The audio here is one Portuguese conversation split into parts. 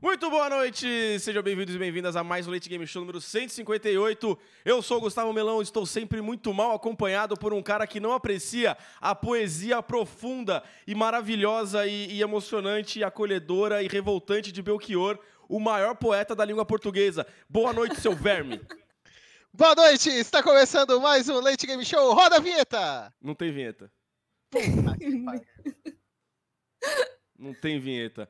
Muito boa noite, sejam bem-vindos e bem-vindas a mais um Late Game Show número 158. Eu sou o Gustavo Melão, estou sempre muito mal acompanhado por um cara que não aprecia a poesia profunda e maravilhosa e, e emocionante, e acolhedora e revoltante de Belchior, o maior poeta da língua portuguesa. Boa noite, seu verme. Boa noite, está começando mais um Late Game Show. Roda a vinheta! Não tem vinheta. Puta que pariu. Não tem vinheta.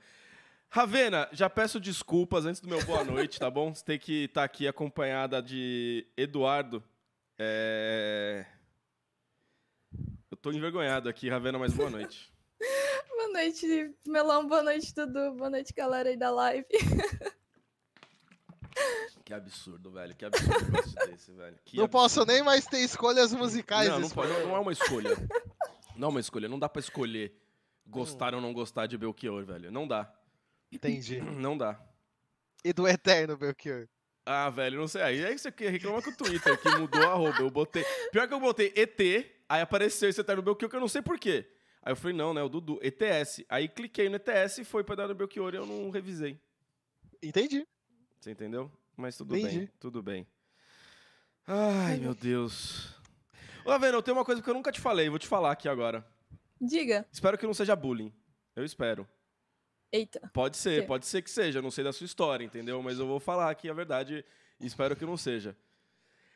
Ravena, já peço desculpas antes do meu boa noite, tá bom? Você tem que estar aqui acompanhada de Eduardo. É... Eu tô envergonhado aqui, Ravena, mas boa noite. Boa noite, Melão. Boa noite, Dudu. Boa noite, galera aí da live. Que absurdo, velho. Que absurdo um negócio desse, velho. Que Não absurdo. posso nem mais ter escolhas musicais. Não, não, pode, não, é uma escolha. Não é uma escolha. Não dá pra escolher gostar ou não gostar de Belchior, velho. Não dá. Entendi. Não dá. E do Eterno, Belchior. Ah, velho, não sei. Aí aí você quer reclamar com o Twitter, que mudou a arroba. Eu botei. Pior que eu botei ET, aí apareceu esse Eterno Belchior, que eu não sei porquê. Aí eu falei, não, né? O Dudu, ETS. Aí cliquei no ETS e foi pra dar no Belchior e eu não revisei. Entendi. Você entendeu? Mas tudo Entendi. bem, tudo bem. Ai, meu Deus. Ô, Lavena, eu tenho uma coisa que eu nunca te falei, vou te falar aqui agora. Diga. Espero que não seja bullying. Eu espero. Eita. Pode ser, pode ser que seja. Eu não sei da sua história, entendeu? Mas eu vou falar aqui a verdade e espero que não seja.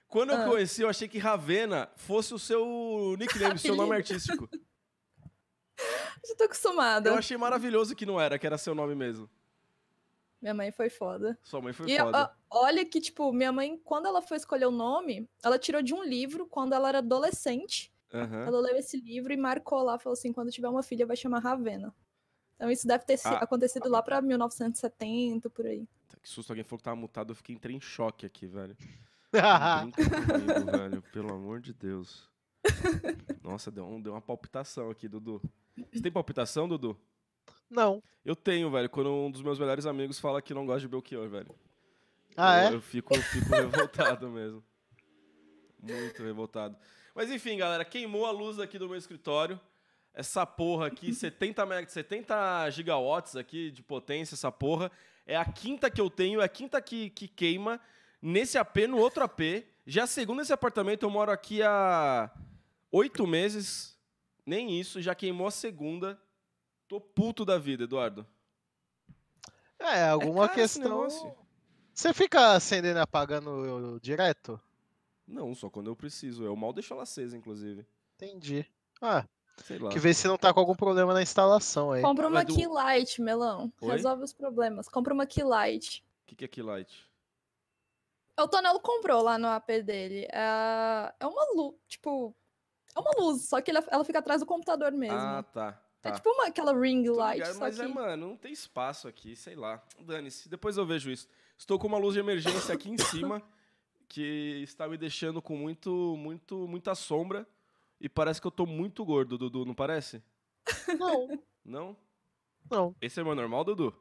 Quando eu Ah. conheci, eu achei que Ravena fosse o seu nickname, o seu nome artístico. Já tô acostumada. Eu achei maravilhoso que não era, que era seu nome mesmo. Minha mãe foi foda. Sua mãe foi E foda. ó, olha que, tipo, minha mãe, quando ela foi escolher o nome, ela tirou de um livro quando ela era adolescente. Aham. Ela leu esse livro e marcou lá, falou assim: quando tiver uma filha, vai chamar Ravena. Então isso deve ter Ah. acontecido lá pra 1970, por aí. Que susto, alguém falou que tava mutado, eu fiquei entrei em choque aqui, velho. Comigo, velho. Pelo amor de Deus. Nossa, deu, um- deu uma palpitação aqui, Dudu. Você tem palpitação, Dudu? não. Eu tenho, velho. Quando um dos meus melhores amigos fala que não gosta de Belchior, velho. Ah, eu, é? Eu fico, eu fico revoltado mesmo. Muito revoltado. Mas enfim, galera, queimou a luz aqui do meu escritório. Essa porra aqui, 70, mega- 70 gigawatts aqui de potência, essa porra. É a quinta que eu tenho, é a quinta que, que queima nesse AP, no outro AP. Já segundo esse apartamento, eu moro aqui há oito meses. Nem isso, já queimou a segunda. Tô puto da vida, Eduardo. É, alguma esse questão. Você fica acendendo e apagando direto? Não, só quando eu preciso. Eu mal deixo ela acesa, inclusive. Entendi. Ah. Que ver se não tá com algum problema na instalação aí. Compra uma Mas do- Key Light, Melão. Oi? Resolve os problemas. Compra uma Key Light. O que, que é Keylight? O Tonelo comprou lá no AP dele. É, é uma luz, tipo. É uma luz, só que ela fica atrás do computador mesmo. Ah, tá. tá. É tipo uma, aquela ring light, ligado, só mas que... é, mano, não tem espaço aqui, sei lá. Dane-se, depois eu vejo isso. Estou com uma luz de emergência aqui em cima, que está me deixando com muito, muito, muita sombra. E parece que eu tô muito gordo, Dudu, não parece? Não, Não? não. Esse é o meu normal, Dudu?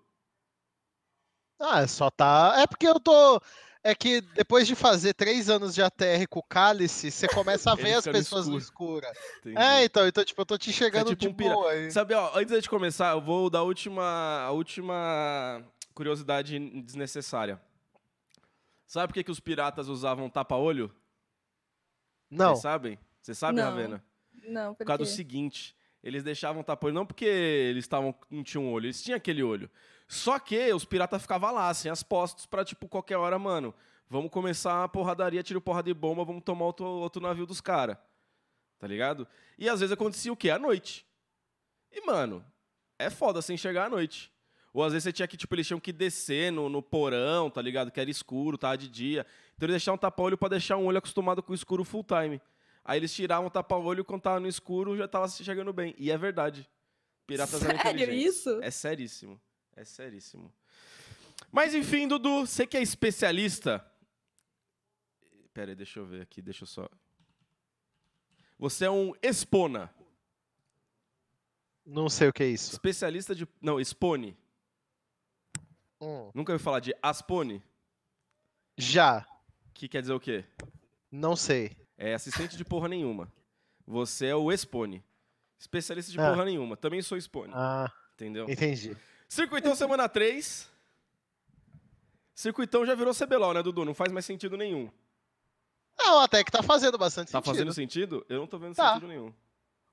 Ah, só tá. É porque eu tô. É que depois de fazer três anos de ATR com o cálice, você começa a ver as pessoas no escuro. escuro. É, então, então, tipo, eu tô te enxergando tipo de um pira- boa aí. Sabe, ó, antes de começar, eu vou dar a última, a última curiosidade desnecessária. Sabe por que, que os piratas usavam tapa-olho? Não. Vocês sabem? Você sabe, Não. Ravena? Não, Por causa do porque... seguinte, eles deixavam tapa-olho não porque eles estavam não tinham olho, eles tinham aquele olho. Só que os piratas ficavam lá, sem as postos, pra, tipo, qualquer hora, mano, vamos começar a porradaria, tiro porra de bomba, vamos tomar outro, outro navio dos caras. Tá ligado? E às vezes acontecia o quê? À noite. E, mano, é foda sem enxergar à noite. Ou às vezes você tinha que, tipo, eles tinham que descer no, no porão, tá ligado? Que era escuro, tava de dia. Então eles deixavam um tapa-olho pra deixar um olho acostumado com o escuro full time. Aí eles tiravam o tapa-olho quando tava no escuro já tava se chegando bem. E é verdade. Piratas eram Sério inteligentes. isso? É seríssimo. É seríssimo. Mas enfim, Dudu, você que é especialista. Pera aí, deixa eu ver aqui, deixa eu só. Você é um espona. Não sei o que é isso. Especialista de. Não, expone. Hum. Nunca ouviu falar de aspone? Já. Que quer dizer o quê? Não sei. É assistente de porra nenhuma. Você é o expone. Especialista de Ah. porra nenhuma. Também sou expone. Ah, Entendeu? entendi. Circuitão semana 3. Circuitão já virou CBLOL, né, Dudu? Não faz mais sentido nenhum. Não, até que tá fazendo bastante Tá sentido. fazendo sentido? Eu não tô vendo Tá. sentido nenhum.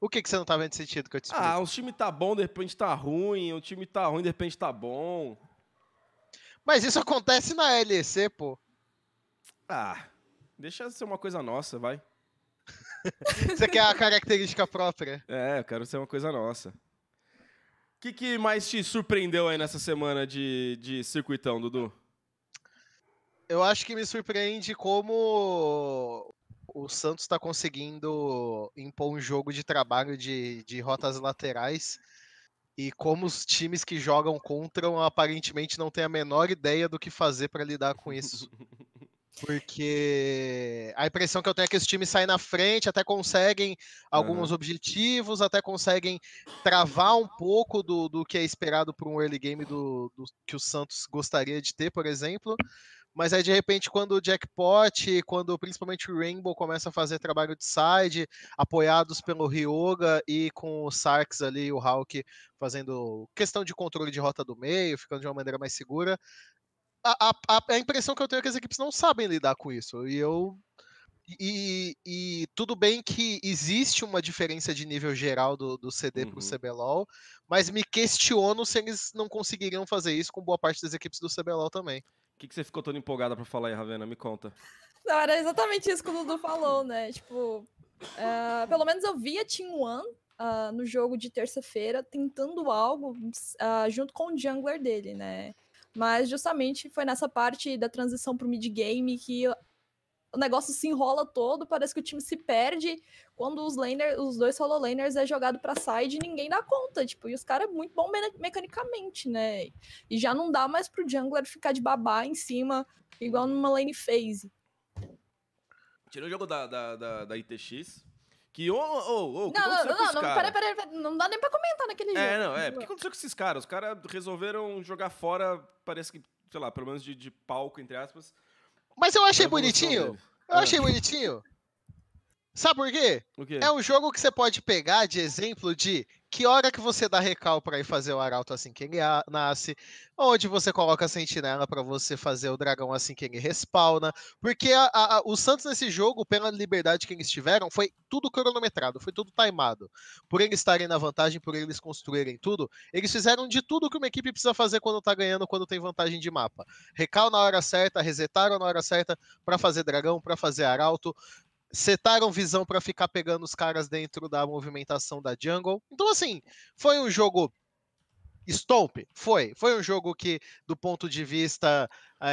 O que, que você não tá vendo sentido que eu te explico? Ah, o time tá bom, de repente tá ruim. O time tá ruim, de repente tá bom. Mas isso acontece na LEC, pô. Ah, deixa ser uma coisa nossa, vai. Você quer a característica própria. É, eu quero ser uma coisa nossa. O que, que mais te surpreendeu aí nessa semana de, de circuitão, Dudu? Eu acho que me surpreende como o Santos está conseguindo impor um jogo de trabalho de, de rotas laterais e como os times que jogam contra aparentemente não têm a menor ideia do que fazer para lidar com isso. Porque a impressão que eu tenho é que os times saem na frente, até conseguem alguns objetivos, até conseguem travar um pouco do, do que é esperado para um early game do, do que o Santos gostaria de ter, por exemplo. Mas aí, de repente, quando o Jackpot, quando principalmente o Rainbow começa a fazer trabalho de side, apoiados pelo Ryoga e com o Sarks ali, o Hulk, fazendo questão de controle de rota do meio, ficando de uma maneira mais segura, a, a, a impressão que eu tenho é que as equipes não sabem lidar com isso. E eu. E, e tudo bem que existe uma diferença de nível geral do, do CD para o Uhum. CBLOL, mas me questiono se eles não conseguiriam fazer isso com boa parte das equipes do CBLOL também. O que, que você ficou tão empolgada pra falar aí, Ravena? Me conta. Não, era exatamente isso que o Dudu falou, né? Tipo, ah, pelo menos eu vi a Team One ah, no jogo de terça-feira tentando algo ah, junto com o jungler dele, né? Mas justamente foi nessa parte da transição pro mid-game que o negócio se enrola todo, parece que o time se perde quando os laner, os dois solo laners é jogado pra side e ninguém dá conta, tipo, e os caras é muito bom me- mecanicamente, né? E já não dá mais pro jungler ficar de babá em cima, igual numa lane phase. Tirou o jogo da, da, da, da ITX. Que, ô, ô, ô, o que Não, não, não, não, peraí, peraí, peraí, não dá nem pra comentar naquele jogo. É, não, é. O que aconteceu com esses caras? Os caras resolveram jogar fora, parece que, sei lá, pelo menos de, de palco, entre aspas. Mas eu achei bonitinho. Eu achei bonitinho. Sabe por quê? O quê? É um jogo que você pode pegar de exemplo de que hora que você dá recal para ir fazer o arauto assim que ele nasce, onde você coloca a sentinela para você fazer o dragão assim que ele respawna, porque a- a- o Santos nesse jogo, pela liberdade que eles tiveram, foi tudo cronometrado, foi tudo timado. Por eles estarem na vantagem, por eles construírem tudo, eles fizeram de tudo que uma equipe precisa fazer quando tá ganhando, quando tem vantagem de mapa. Recal na hora certa, resetaram na hora certa para fazer dragão, para fazer arauto, setaram visão para ficar pegando os caras dentro da movimentação da jungle. Então, assim, foi um jogo Stomp, foi. Foi um jogo que, do ponto de vista,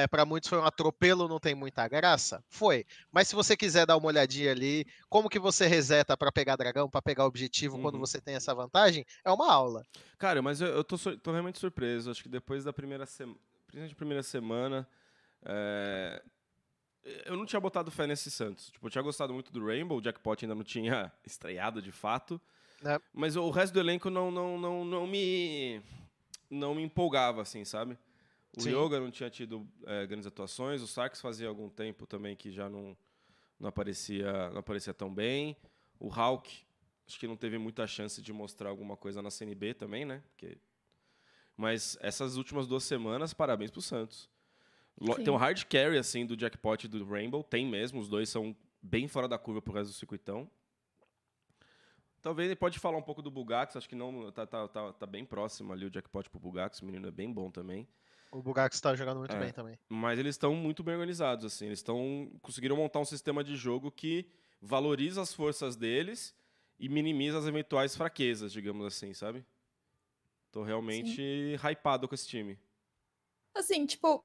para muitos foi um atropelo, não tem muita graça? Foi. Mas se você quiser dar uma olhadinha ali, como que você reseta para pegar dragão, para pegar objetivo quando Uhum. você tem essa vantagem, é uma aula. Cara, mas eu, eu tô, tô realmente surpreso. Acho que depois da primeira semana, principalmente primeira semana, é, eu não tinha botado fé nesse Santos. Tipo, eu tinha gostado muito do Rainbow, o Jackpot ainda não tinha estreado de fato. É. Mas o resto do elenco não, não, não, não me não me empolgava, assim, sabe? O Sim. Yoga não tinha tido é, grandes atuações, o Sarks fazia algum tempo também que já não, não, aparecia, não aparecia tão bem. O Hulk, acho que não teve muita chance de mostrar alguma coisa na CNB também, né? Porque... Mas essas últimas duas semanas, parabéns pro Santos. Sim. Tem um hard carry, assim, do Jackpot e do Rainbow. Tem mesmo, os dois são bem fora da curva pro resto do circuitão. Talvez ele pode falar um pouco do Bugax, acho que não tá, tá, tá, tá bem próximo ali o Jackpot pro Bugax, o menino é bem bom também. O Bugax tá jogando muito É. bem também. Mas eles estão muito bem organizados, assim. Eles estão conseguiram montar um sistema de jogo que valoriza as forças deles e minimiza as eventuais fraquezas, digamos assim, sabe? Tô realmente hypado com esse time. Assim, tipo,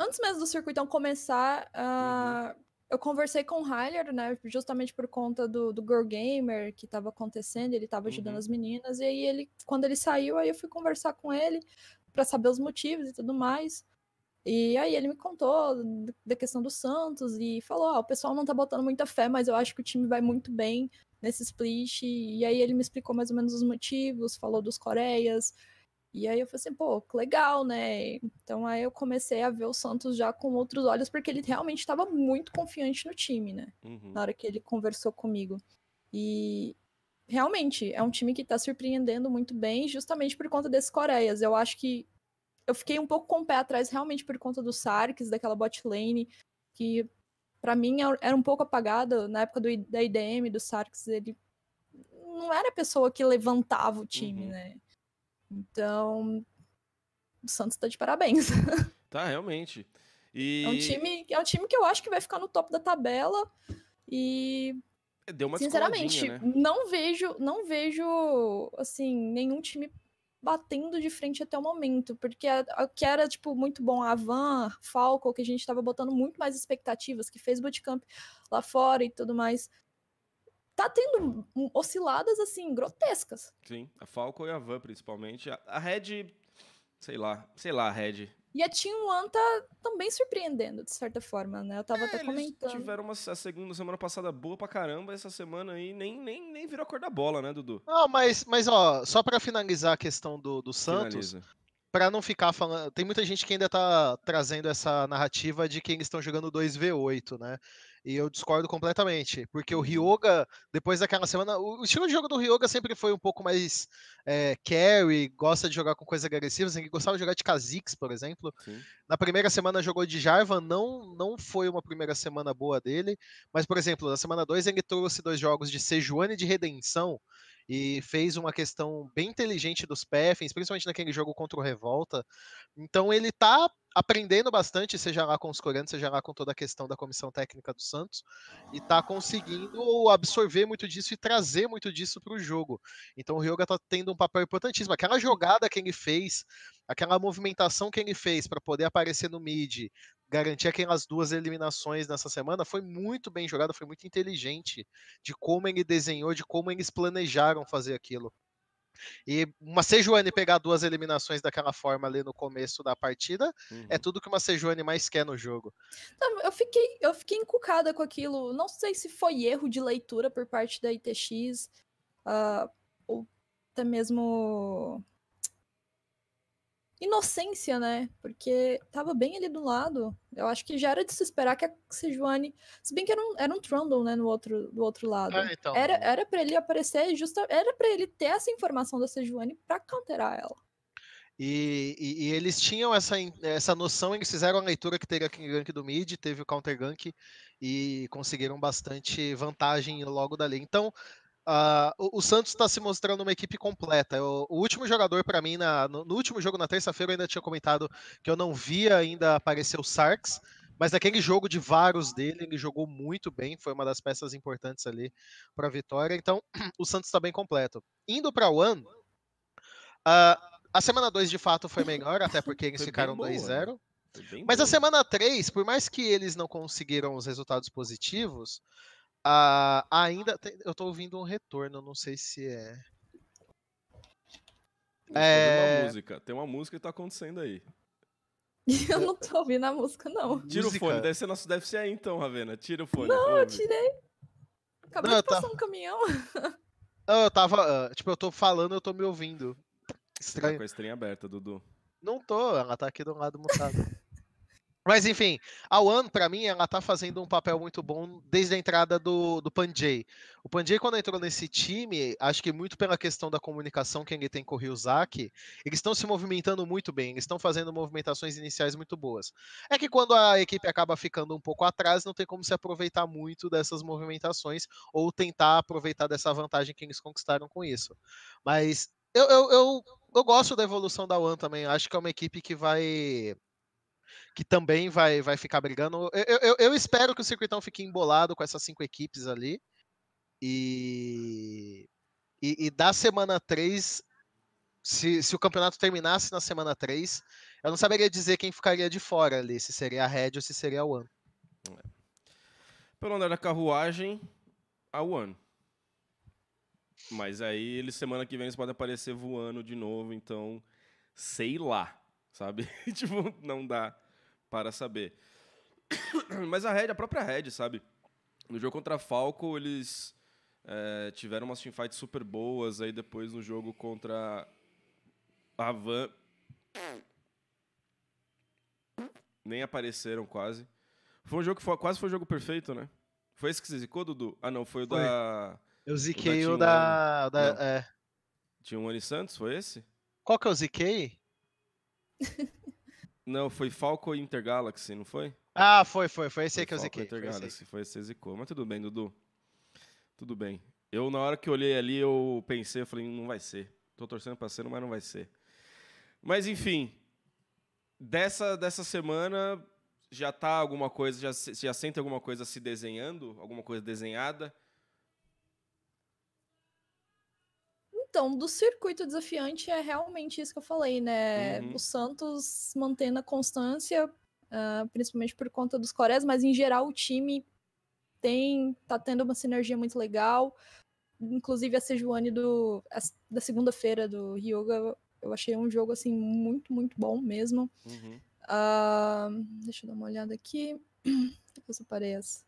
antes mesmo do circuitão começar, ah, eu conversei com o Hyler, né? Justamente por conta do, do Girl Gamer que tava acontecendo, ele tava ajudando Uhum. as meninas, e aí ele, quando ele saiu, aí eu fui conversar com ele pra saber os motivos e tudo mais. E aí ele me contou da questão do Santos e falou: ah, o pessoal não tá botando muita fé, mas eu acho que o time vai muito bem nesse split. E aí ele me explicou mais ou menos os motivos, falou dos Coreias. E aí eu falei assim, pô, que legal, né? Então aí eu comecei a ver o Santos já com outros olhos, porque ele realmente estava muito confiante no time, né? Uhum. Na hora que ele conversou comigo. E realmente é um time que tá surpreendendo muito bem, justamente por conta desses Coreias. Eu acho que eu fiquei um pouco com o pé atrás realmente por conta do Sarks, daquela bot lane, que para mim era um pouco apagada na época do, da IDM, do Sarks, ele não era a pessoa que levantava o time, uhum. né? Então, o Santos tá de parabéns. Tá, realmente. E... É, um time, é um time que eu acho que vai ficar no topo da tabela e Deu uma sinceramente né? não vejo, não vejo assim nenhum time batendo de frente até o momento, porque a, que era tipo muito bom a Van, Falco, que a gente estava botando muito mais expectativas, que fez bootcamp lá fora e tudo mais, tá tendo osciladas assim grotescas. Sim, a Falco e a Van principalmente. A, a Red, sei lá, sei lá, a Red. E a Team One tá também surpreendendo, de certa forma, né? Eu tava é, até comentando. tiveram uma a segunda semana passada boa pra caramba, essa semana aí nem, nem, nem virou a cor da bola, né, Dudu? Não, mas, mas ó, só para finalizar a questão do, do Santos, para não ficar falando. Tem muita gente que ainda tá trazendo essa narrativa de que eles estão jogando 2v8, né? E eu discordo completamente, porque o uhum. Ryoga, depois daquela semana, o estilo de jogo do Ryoga sempre foi um pouco mais é, carry, gosta de jogar com coisas agressivas, ele gostava de jogar de Kha'Zix, por exemplo. Sim. Na primeira semana jogou de Jarvan, não, não foi uma primeira semana boa dele, mas, por exemplo, na semana 2 ele trouxe dois jogos de Sejuani de Redenção, e fez uma questão bem inteligente dos Peffens, principalmente naquele jogo contra o Revolta. Então ele tá aprendendo bastante, seja lá com os coreanos, seja lá com toda a questão da comissão técnica do Santos, e tá conseguindo absorver muito disso e trazer muito disso para o jogo. Então o Ryoga tá tendo um papel importantíssimo. Aquela jogada que ele fez, aquela movimentação que ele fez para poder aparecer no mid, garantir aquelas duas eliminações nessa semana foi muito bem jogada, foi muito inteligente de como ele desenhou, de como eles planejaram fazer aquilo. E uma Sejuani pegar duas eliminações daquela forma ali no começo da partida é uhum. é tudo que uma Sejuani mais quer no jogo. Não, eu fiquei, eu fiquei encucada com aquilo. Não sei se foi erro de leitura por parte da ITX, uh, ah, ou até mesmo inocência, né? Porque tava bem ali do lado. Eu acho que já era de se esperar que a Sejuani. Se bem que era um, era um Trundle, né? No outro, do outro lado. Ah, então. Era, era pra ele aparecer, justa, era para ele ter essa informação da Sejuani pra counterar ela. E, e, e, eles tinham essa, essa noção, eles fizeram a leitura que teria aquele gank do mid, teve o counter gank e conseguiram bastante vantagem logo dali. Então, Uh, o, o, Santos está se mostrando uma equipe completa. O, o último jogador, para mim, na, no, no, último jogo na terça-feira, eu ainda tinha comentado que eu não via ainda aparecer o Sarks, mas naquele jogo de vários dele, ele jogou muito bem, foi uma das peças importantes ali para a vitória. Então, o Santos está bem completo. Indo para o One, uh, a semana 2 de fato foi melhor, até porque eles foi ficaram 2-0. Né? Mas boa. a semana 3, por mais que eles não conseguiram os resultados positivos, Uh, ainda. Tem, eu tô ouvindo um retorno, não sei se é. é... Uma música. Tem uma música que tá acontecendo aí. Eu não tô ouvindo a música, não. Tira música. o fone, deve ser, nosso, deve ser aí então, Ravena. Tira o fone. Não, ouve. eu tirei. Acabou não, de passar um caminhão. Não, eu tava. Uh, tipo, eu tô falando, eu tô me ouvindo. Estranho. Tá com a estranha aberta, Dudu. Não tô, ela tá aqui do lado mutado. Mas enfim, a One, para mim, ela tá fazendo um papel muito bom desde a entrada do, do Panjay. O Panjay, quando entrou nesse time, acho que muito pela questão da comunicação que ele tem com o Ryuzaki, eles estão se movimentando muito bem, eles estão fazendo movimentações iniciais muito boas. É que quando a equipe acaba ficando um pouco atrás, não tem como se aproveitar muito dessas movimentações ou tentar aproveitar dessa vantagem que eles conquistaram com isso. Mas eu, eu, eu, eu gosto da evolução da One também, acho que é uma equipe que vai que também vai, vai ficar brigando. Eu, eu, eu, espero que o circuitão fique embolado com essas cinco equipes ali. E, e, e da semana 3, se, se o campeonato terminasse na semana 3, eu não saberia dizer quem ficaria de fora ali, se seria a Red ou se seria a One. É. Pelo andar da carruagem, a One. Mas aí eles semana que vem eles podem aparecer voando de novo, então sei lá, sabe? tipo, não dá para saber. Mas a Red, a própria Red, sabe? No jogo contra a Falco, eles é, tiveram umas teamfights super boas. Aí depois no jogo contra a Van. Nem apareceram quase. Foi um jogo que foi, quase foi o jogo perfeito, né? Foi esse que você zicou, Dudu? Ah, não, foi o foi. da. Eu ziquei o da. O da, da é. Tinha um Ani Santos, foi esse? Qual que eu ziquei? Não, foi Falco Intergalaxy, não foi? Ah, foi, foi. Foi esse aí que eu Falco ziquei. Aí. Intergalaxy, foi esse zicou. Mas tudo bem, Dudu. Tudo bem. Eu, na hora que olhei ali, eu pensei, eu falei, não vai ser. Tô torcendo pra ser, mas não vai ser. Mas, enfim. Dessa, dessa semana, já tá alguma coisa, já, se- já sente alguma coisa se desenhando? Alguma coisa desenhada? Então, do circuito desafiante é realmente isso que eu falei, né? Uhum. O Santos mantendo a constância, ah, principalmente por conta dos Coreas, mas em geral o time tem tá tendo uma sinergia muito legal. Inclusive a Sejuani do as- da segunda-feira do Ryoga, eu achei um jogo assim muito, muito bom mesmo. Uhum. Ah, deixa eu dar uma olhada aqui. Eu separei essa.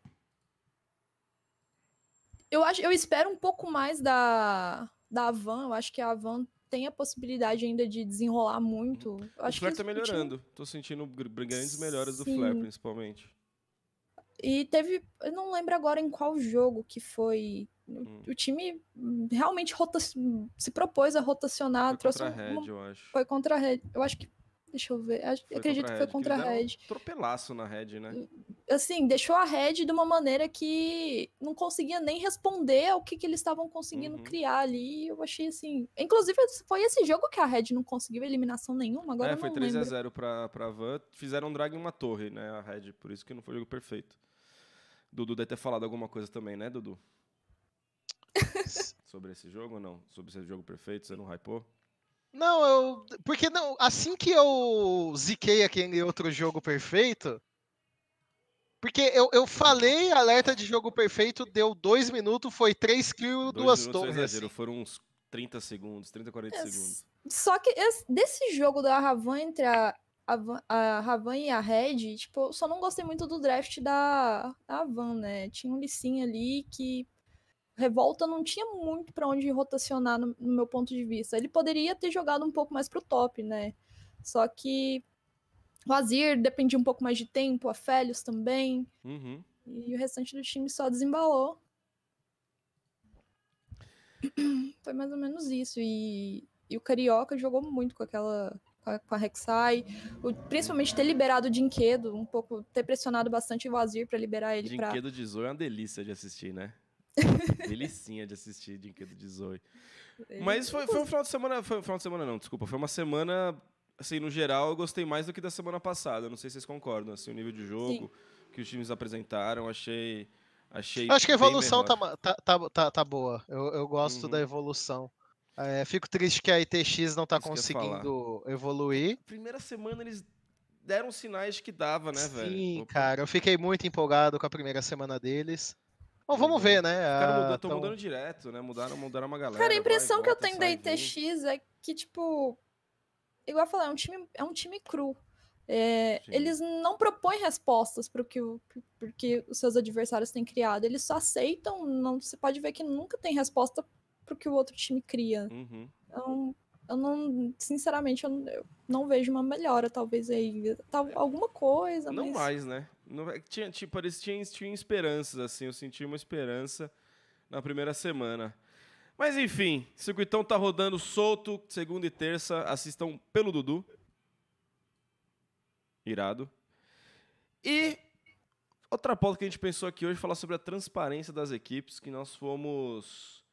Eu acho, eu espero um pouco mais da da Avan. Eu acho que a Avan tem a possibilidade ainda de desenrolar muito. Eu O Flair que tá o time- melhorando. Tô sentindo gr- grandes melhoras do Sim. Flair, principalmente. E teve, eu não lembro agora em qual jogo que foi. O- Hum. O time realmente rota, se propôs a rotacionar, Foi trouxe contra a Red, eu acho. foi contra a Red. Eu acho que deixa eu ver, Foi acredito que foi contra a Red. Um tropelaço na Red, né? assim, deixou a Red de uma maneira que não conseguia nem responder ao que, que eles estavam conseguindo Uhum. criar ali. Eu achei assim. Inclusive, foi esse jogo que a Red não conseguiu eliminação nenhuma. Agora é, foi não 3 a lembro. 0 pra, pra Van. Fizeram um drag em uma torre, né? A Red, por isso que não foi o jogo perfeito. Dudu deve ter falado alguma coisa também, né, Dudu? Sobre esse jogo ou não? Sobre esse jogo perfeito, você não hypou? Não, eu. Porque não, assim que eu ziquei aquele outro jogo perfeito. Porque eu, eu falei alerta de jogo perfeito, deu dois minutos, foi três kills, Dois duas minutos torres. exagero, assim. foram uns 30 segundos, 30, 40 É, segundos. Só que esse- desse jogo da Ravan entre a, a, Van- a Ravan e a Red, tipo, eu só não gostei muito do draft da, da Van, né? Tinha um licinho ali que Revolta não tinha muito pra onde rotacionar no, no meu ponto de vista. Ele poderia ter jogado um pouco mais pro top, né? Só que o Azir dependia um pouco mais de tempo, a Félios também, Uhum. e o restante do time só desembalou. Foi mais ou menos isso. E, e o Carioca jogou muito com aquela. com a, Rek'Sai. O- principalmente ter liberado o Dinquedo, um pouco, ter pressionado bastante o Azir pra liberar ele pra. Dinquedo de Zoe é uma delícia de assistir, né? Delicinha de assistir Dinquedo de Zoe. Mas foi, foi um final de semana. Foi um final de semana, não, desculpa. Foi uma semana. Assim, no geral, eu gostei mais do que da semana passada. Não sei se vocês concordam. Assim, o nível de jogo que os times apresentaram, achei. Achei. Eu acho que a evolução tá, tá, tá, tá, tá boa. Eu, eu gosto Uhum. da evolução. É, fico triste que a ITX não tá Isso conseguindo evoluir. Primeira semana eles deram sinais de que dava, né, velho? Sim, cara, eu fiquei muito empolgado com a primeira semana deles. Bom, vamos Legal. ver, né? Os caras Ah, mudam, tão mudando direto, né? Mudaram, mudaram uma galera. Cara, a vai, impressão que eu volta, tenho da. ITX é que, tipo. Igual eu falei, é um time, é um time cru. É, eles não propõem respostas para o que, o- pro que os seus adversários têm criado. Eles só aceitam. Não, você pode ver que nunca tem resposta para o que o outro time cria. Uhum. Então, eu não. Sinceramente, eu não, eu não vejo uma melhora, talvez aí. Tal, alguma coisa, Não mas. mais, né? Não, tinha, tipo, parecia, tinha, tinha esperanças, assim. Eu senti uma esperança na primeira semana. Mas enfim, o circuitão tá rodando solto, segunda e terça. Assistam pelo Dudu. Irado. E outra pauta que a gente pensou aqui hoje falar sobre a transparência das equipes, que nós fomos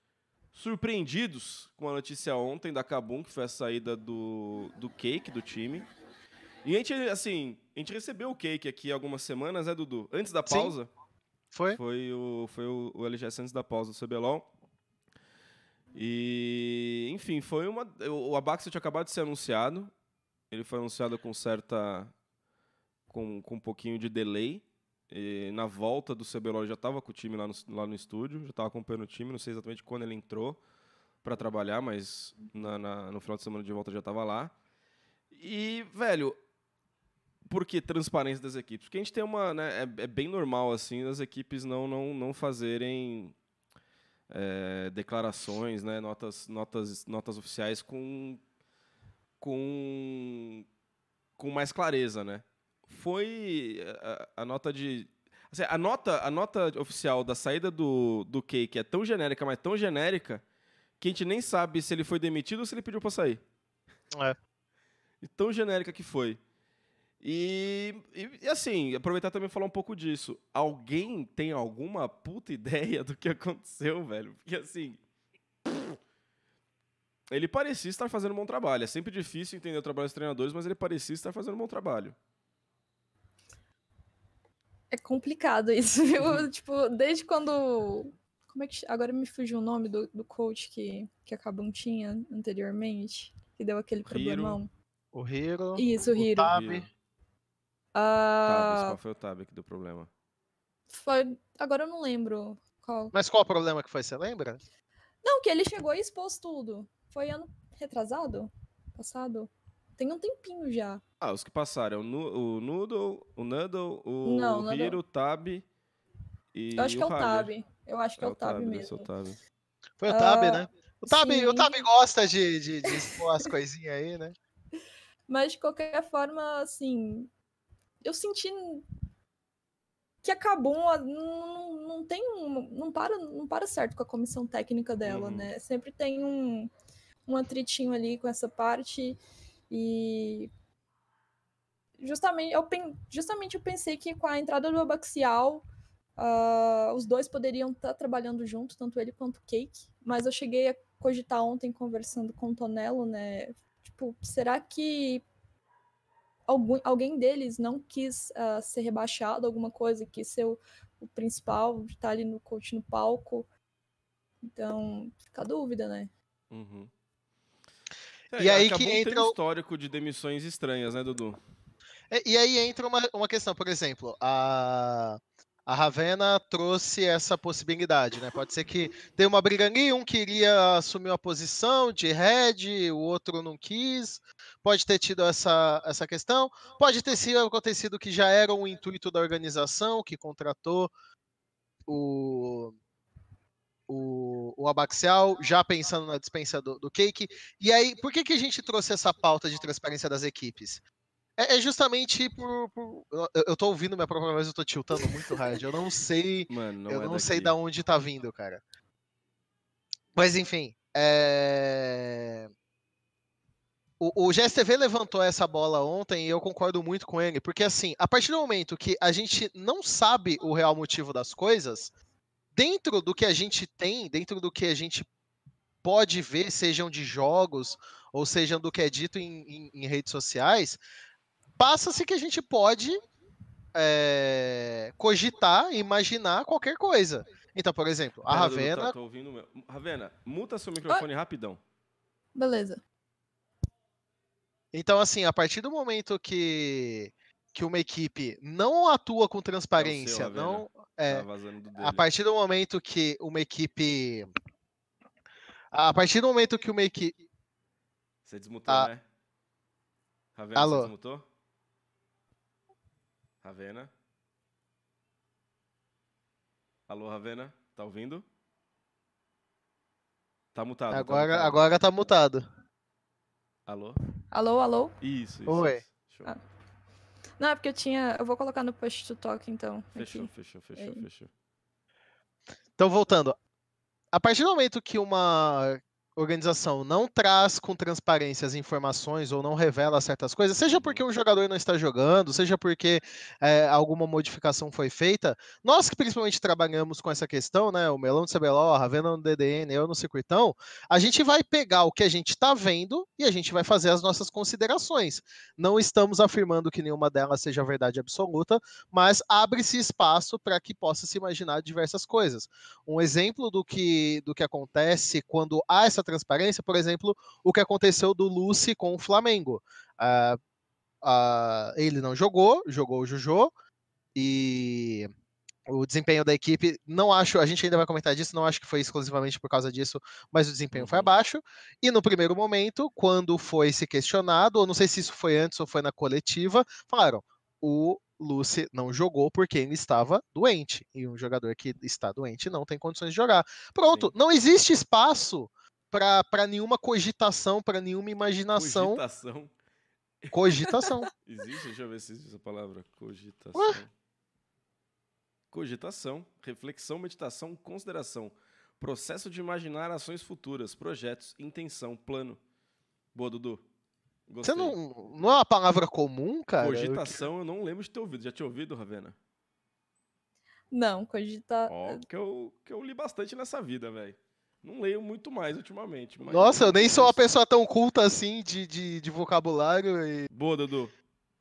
surpreendidos com a notícia ontem da Kabum, que foi a saída do, do Cake do time. E a gente, assim, a gente recebeu o Cake aqui algumas semanas, né, Dudu? Antes da Sim. pausa. Foi? Foi o, foi o, o LGS antes da pausa do CBLOL. E, enfim, foi uma. O o Abax tinha acabado de ser anunciado. Ele foi anunciado com certa. com, com um pouquinho de delay. E na volta do CBLOL ele já estava com o time lá no, lá no estúdio, já estava acompanhando o time, não sei exatamente quando ele entrou para trabalhar, mas na, na- no final de semana de volta já estava lá. E, velho, por que transparência das equipes? Porque a gente tem uma. Né, é, é bem normal, assim, as equipes não, não, não fazerem é, declarações, né, notas, notas, notas oficiais com, com, com mais clareza, né? Foi a, a nota de. assim, a, nota, a nota oficial da saída do, do Cake é tão genérica, mas tão genérica, que a gente nem sabe se ele foi demitido ou se ele pediu pra sair. É. E tão genérica que foi. E, e, e, assim, aproveitar também e falar um pouco disso. Alguém tem alguma puta ideia do que aconteceu, velho? Porque assim. Ele parecia estar fazendo um bom trabalho. É sempre difícil entender o trabalho dos treinadores, mas ele parecia estar fazendo um bom trabalho. É complicado isso, viu? tipo, desde quando. Como é que. Agora me fugiu o nome do, do coach que, que a Cabum tinha anteriormente, que deu aquele problemão. O Hiro. Isso, o Hiro. O Tab. Hiro. Ah, Qual foi o Tab que deu problema? foi. Agora eu não lembro qual. Mas qual o problema que foi, você lembra? Não, que ele chegou e expôs tudo. Foi ano retrasado? Passado? Tem um tempinho já. Ah, os que passaram. O, o Noodle, o Noodle, o Não. Hiro, o Tab e Eu acho que é o. Tab. Eu acho que é, o Tab, deve ser mesmo. o Tab. Foi o Ah, Tab, né? O Tab, o. Tab gosta de, de, de expor as coisinhas aí, né? Mas de qualquer forma, assim, eu senti que acabou, não, não tem um, não para, não para certo com a comissão técnica dela, Uhum. né? Sempre tem um, um atritinho ali com essa parte e justamente eu, justamente eu pensei que com a entrada do Abaxial ah, os dois poderiam estar trabalhando junto, tanto ele quanto o Cake, mas eu cheguei a cogitar ontem conversando com o Tonello, né? Tipo, será que algum, alguém deles não quis ah, ser rebaixado, alguma coisa, quis ser o, o principal, estar ali no coach no palco? Então, fica a dúvida, né? Uhum. E aí que tem entra um o- histórico de demissões estranhas, né, Dudu? E, e aí entra uma, uma questão, por exemplo, a, a Ravena trouxe essa possibilidade, né? Pode ser que tenha uma briga ali, um queria assumir uma posição de head, o outro não quis. Pode ter tido essa, essa questão. Pode ter sido acontecido que já era um intuito da organização que contratou o, o, o Abaxial, já pensando na dispensa do, do Cake. E aí, por que, que a gente trouxe essa pauta de transparência das equipes? É, é justamente por. por- eu, eu tô ouvindo minha própria voz, eu tô tiltando muito hard. Eu não sei. Mano, não eu é não sei daqui. da onde tá vindo, cara. Mas enfim. é, O, o GSTV levantou essa bola ontem e eu concordo muito com ele, porque assim, a partir do momento que a gente não sabe o real motivo das coisas, dentro do que a gente tem, dentro do que a gente pode ver, sejam de jogos ou sejam do que é dito em, em- em redes sociais, passa-se que a gente pode é, cogitar, imaginar qualquer coisa. Então, por exemplo, a Ravena. tá- tô ouvindo o meu. Ravena, muta seu microfone rapidão. Beleza. Então, assim, a partir do momento que, que uma equipe não atua com transparência, Ravena. não. É, Tá vazando do dele. a partir do momento que uma equipe. A partir do momento que uma equipe. Você desmutou, Ah. né? Ravena, Alô? você desmutou? Ravena? Alô, Ravena? Tá ouvindo? Tá mutado. tá Agora, mutado. agora tá mutado. Alô? Alô, alô? Isso, isso. Oi. isso. Ah, Não, é porque eu tinha. Eu vou colocar no push to talk, então. Fechou, aqui. fechou, fechou, Aí. fechou. Então, voltando. A partir do momento que uma organização não traz com transparência as informações ou não revela certas coisas, seja porque o jogador não está jogando, seja porque é, alguma modificação foi feita, nós que principalmente trabalhamos com essa questão, né, o Melão do CBLOL, a Ravena no DDN, eu no Circuitão, a gente vai pegar o que a gente está vendo e a gente vai fazer as nossas considerações. Não estamos afirmando que nenhuma delas seja verdade absoluta, mas abre-se espaço para que possa se imaginar diversas coisas. Um exemplo do que, do que acontece quando há essa transparência, por exemplo, o que aconteceu do Lucy com o Flamengo. Ah, ah, ele não jogou, jogou o Jojo, e o desempenho da equipe, não acho, a gente ainda vai comentar disso, não acho que foi exclusivamente por causa disso, mas o desempenho foi Uhum. abaixo. E no primeiro momento, quando foi se questionado, ou não sei se isso foi antes ou foi na coletiva, falaram: o Lucy não jogou porque ele estava doente. E um jogador que está doente não tem condições de jogar. Pronto, Sim. não existe espaço para nenhuma cogitação, para nenhuma imaginação. Cogitação. Cogitação. Existe? Deixa eu ver se existe essa palavra. Cogitação. Ué? Cogitação, reflexão, meditação, consideração. Processo de imaginar ações futuras, projetos, intenção, plano. Boa, Dudu. Você não, não é uma palavra comum, cara? Cogitação eu não lembro de ter ouvido. Já tinha ouvido, Ravena? Não, cogitar. Ó, que eu, que eu li bastante nessa vida, velho. Não leio muito mais ultimamente. mas- Nossa, eu nem sou uma pessoa tão culta assim de, de, de vocabulário e Boa, Dudu.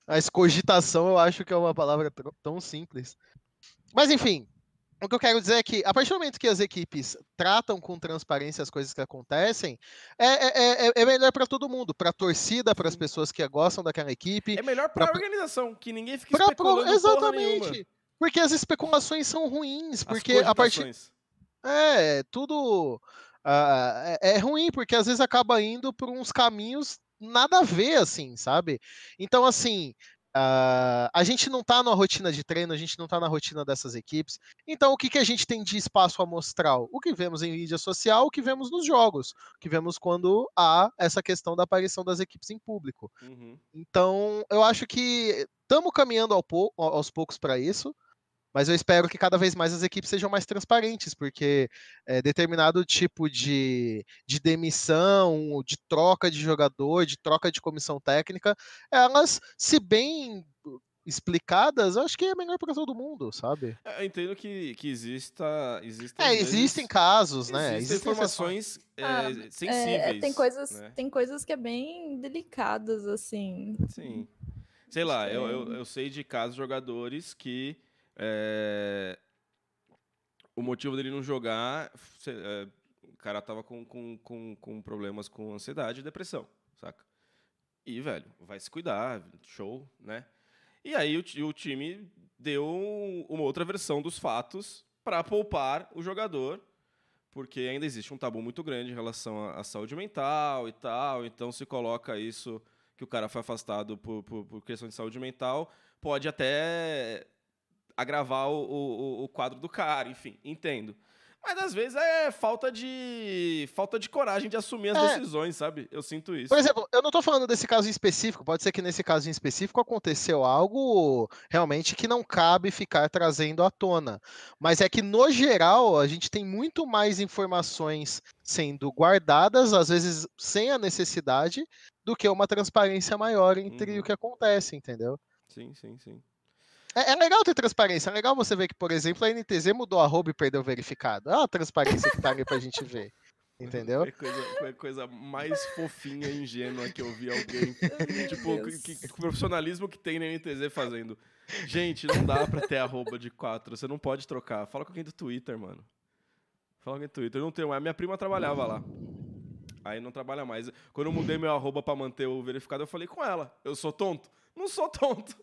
a escogitação eu acho que é uma palavra tão simples. Mas enfim, o que eu quero dizer é que a partir do momento que as equipes tratam com transparência as coisas que acontecem, é, é, é- é melhor para todo mundo, para a torcida, para as pessoas que gostam daquela equipe, É melhor pra, pra- organização, que ninguém fique pra, pro- especulando nenhuma. exatamente. Porque as especulações são ruins, As porque a partir. É, tudo ah, é, é ruim, porque às vezes acaba indo por uns caminhos nada a ver, assim, sabe? Então, assim, ah, a gente não tá na rotina de treino, a gente não tá na rotina dessas equipes. Então, o que, que a gente tem de espaço amostral? O que vemos em mídia social, o que vemos nos jogos, o que vemos quando há essa questão da aparição das equipes em público. Uhum. Então, eu acho que estamos caminhando ao pou- aos poucos para isso, mas eu espero que cada vez mais as equipes sejam mais transparentes, porque é, determinado tipo de, de demissão, de troca de jogador, de troca de comissão técnica, elas, se bem explicadas, eu acho que é melhor para todo mundo, sabe? É, Eu entendo que, que exista. exista É, existem casos, né? Existem informações é, Ah, sensíveis. É, tem coisas, né? tem coisas que é bem delicadas, assim. Sim. Sei lá, eu, eu, eu sei de casos de jogadores que é, o motivo dele não jogar, é, o cara tava com, com, com, com problemas com ansiedade e depressão, saca? E, velho, vai se cuidar, show, né? E aí o, o time deu uma outra versão dos fatos para poupar o jogador, porque ainda existe um tabu muito grande em relação à, à saúde mental e tal, então se coloca isso que o cara foi afastado por, por, por questão de saúde mental, pode até agravar o, o, o quadro do cara, enfim, entendo. Mas às vezes é falta de falta de coragem de assumir as É. decisões, sabe? Eu sinto isso. Por exemplo, eu não tô falando desse caso em específico, pode ser que nesse caso em específico aconteceu algo realmente que não cabe ficar trazendo à tona. Mas é que, no geral, a gente tem muito mais informações sendo guardadas, às vezes sem a necessidade, do que uma transparência maior entre Uhum. o que acontece, entendeu? Sim, sim, sim. É, é legal ter transparência, é legal você ver que, por exemplo, a NTZ mudou a arroba e perdeu o verificado. É a transparência que tá ali pra gente ver. Entendeu? Foi a coisa, foi a coisa mais fofinha e ingênua que eu vi alguém. Tipo, que, que- profissionalismo que tem na NTZ fazendo. Gente, não dá pra ter arroba de quatro. Você não pode trocar. Fala com alguém do Twitter, mano. Fala com alguém do Twitter. Eu não tenho mais. Minha prima trabalhava lá. Aí não trabalha mais. Quando eu mudei meu arroba pra manter o verificado, eu falei com ela. Eu sou tonto? Não sou tonto.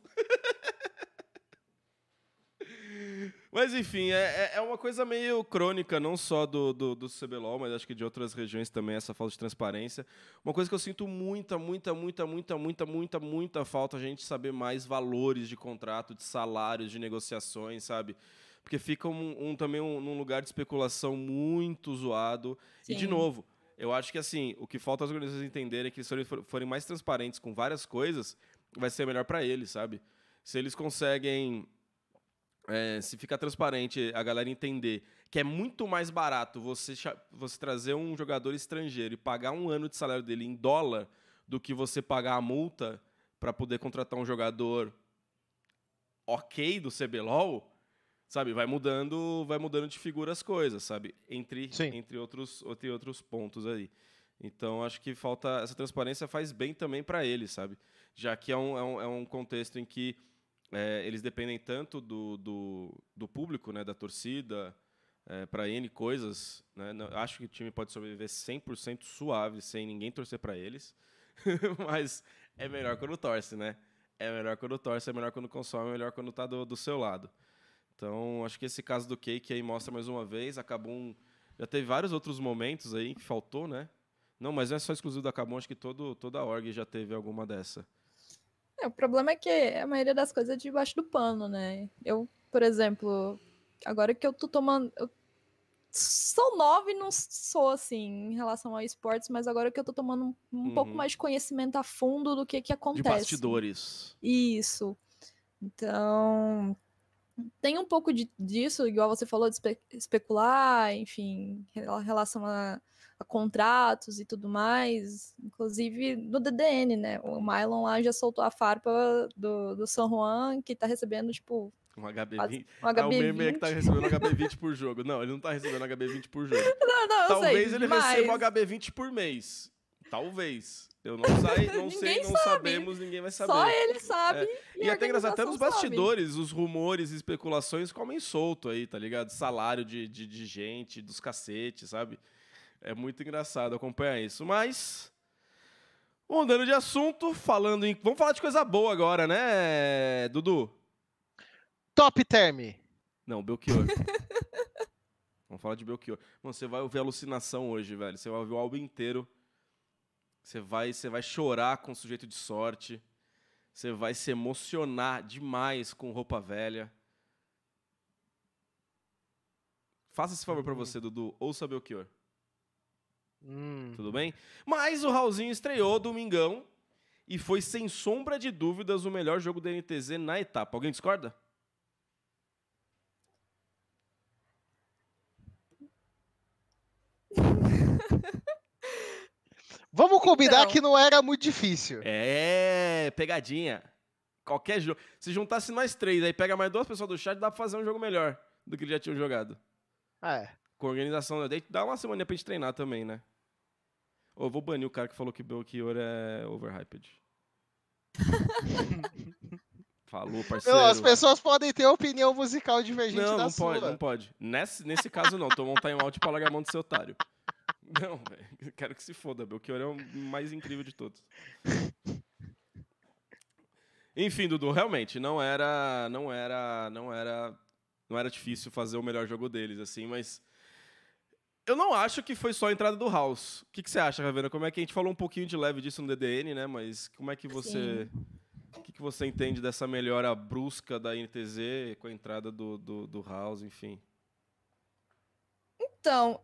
Mas enfim, é, é- é uma coisa meio crônica, não só do, do, do CBLOL, mas acho que de outras regiões também, essa falta de transparência. Uma coisa que eu sinto muita, muita, muita, muita, muita, muita, muita falta a gente saber mais valores de contrato, de salários, de negociações, sabe? Porque fica um, um- também um, num lugar de especulação muito zoado. E, de Sim. novo, eu acho que assim, o que falta as organizações entenderem é que se eles for- forem mais transparentes com várias coisas, vai ser melhor para eles, sabe? Se eles conseguem é, se ficar transparente, a galera entender que é muito mais barato você, você trazer um jogador estrangeiro e pagar um ano de salário dele em dólar do que você pagar a multa para poder contratar um jogador ok do CBLOL, sabe? Vai mudando, vai mudando de figura as coisas, sabe? Entre, Sim. entre, outros, entre outros pontos aí. Então, acho que falta. Essa transparência faz bem também para eles, sabe? Já que é um, é um, é um contexto em que é, eles dependem tanto do, do, do público, né, da torcida, para N coisas. Né? Não- acho que o time pode sobreviver 100% suave, sem ninguém torcer para eles. Mas é melhor quando torce, né? É melhor quando torce, é melhor quando consome, é melhor quando tá do, do seu lado. Então, acho que esse caso do Cake aí mostra mais uma vez. Acabou um, Já teve vários outros momentos aí que faltou, né? Não, mas não é só exclusivo da Acabou, acho que todo, toda a org já teve alguma dessa. É, o problema é que a maioria das coisas é debaixo do pano, né? Eu, por exemplo, agora que eu tô tomando. Eu sou nova e não sou assim em relação ao esportes, mas agora que eu tô tomando um, um pouco Uhum. mais de conhecimento a fundo do que que De acontece. bastidores. Isso. Então, tem um pouco de, disso, igual você falou, de espe especular, enfim, em relação a, a, contratos e tudo mais. Inclusive no DDN, né? O Mylon lá já soltou a farpa do, do San Juan, que tá recebendo, tipo. Um HB20. Um HB20. Ah, o meme é que tá recebendo um HB20 por jogo. Não, ele não tá recebendo HB20 por jogo. Não, não, Talvez sei, ele mas... receba um HB20 por mês. Talvez. Eu não, sei, não sei, não sabe. sabemos, ninguém vai saber. Só ele sabe. É. E, e até engraçado, até nos bastidores, sabe. os rumores e especulações comem solto aí, tá ligado? Salário de, de, de gente, dos cacetes, sabe? É muito engraçado acompanhar isso. Mas, mudando de assunto, falando em. Vamos falar de coisa boa agora, né, Dudu? Top Term. Não, Belchior. Vamos falar de Belchior. Mano, você vai ouvir alucinação hoje, velho. Você vai ouvir o álbum inteiro. Você vai, você vai chorar com o sujeito de sorte. Você vai se emocionar demais com roupa velha. Faça esse favor uhum. para você, Dudu. Ouça Belchior. Hum. Tudo bem? Mas o Raulzinho estreou domingão e foi, sem sombra de dúvidas, o melhor jogo da NTZ na etapa. Alguém discorda? Vamos combinar então. que não era muito difícil. É, pegadinha. Qualquer jogo. Se juntasse nós três, aí pega mais duas pessoas do chat, dá pra fazer um jogo melhor do que já tinham jogado. É. Com organização, dá uma semana pra gente treinar também, né? Oh, vou banir o cara que falou que Belchior é overhyped. Falou, parceiro. Não, as pessoas podem ter opinião musical divergente não, da não sua. Pode, não pode. Nesse, nesse caso, não. Tomou um time-out pra largar a mão do seu otário. Não, velho. Quero que se foda. Belchior é o mais incrível de todos. Enfim, Dudu, realmente não era, não era, não era, não era difícil fazer o melhor jogo deles, assim, mas eu não acho que foi só a entrada do House. O que, que você acha, Ravena? Como é que a gente falou um pouquinho de leve disso no DDN, né? Mas como é que você, o que, que você entende dessa melhora brusca da NTZ com a entrada do, do, do House, enfim? Então,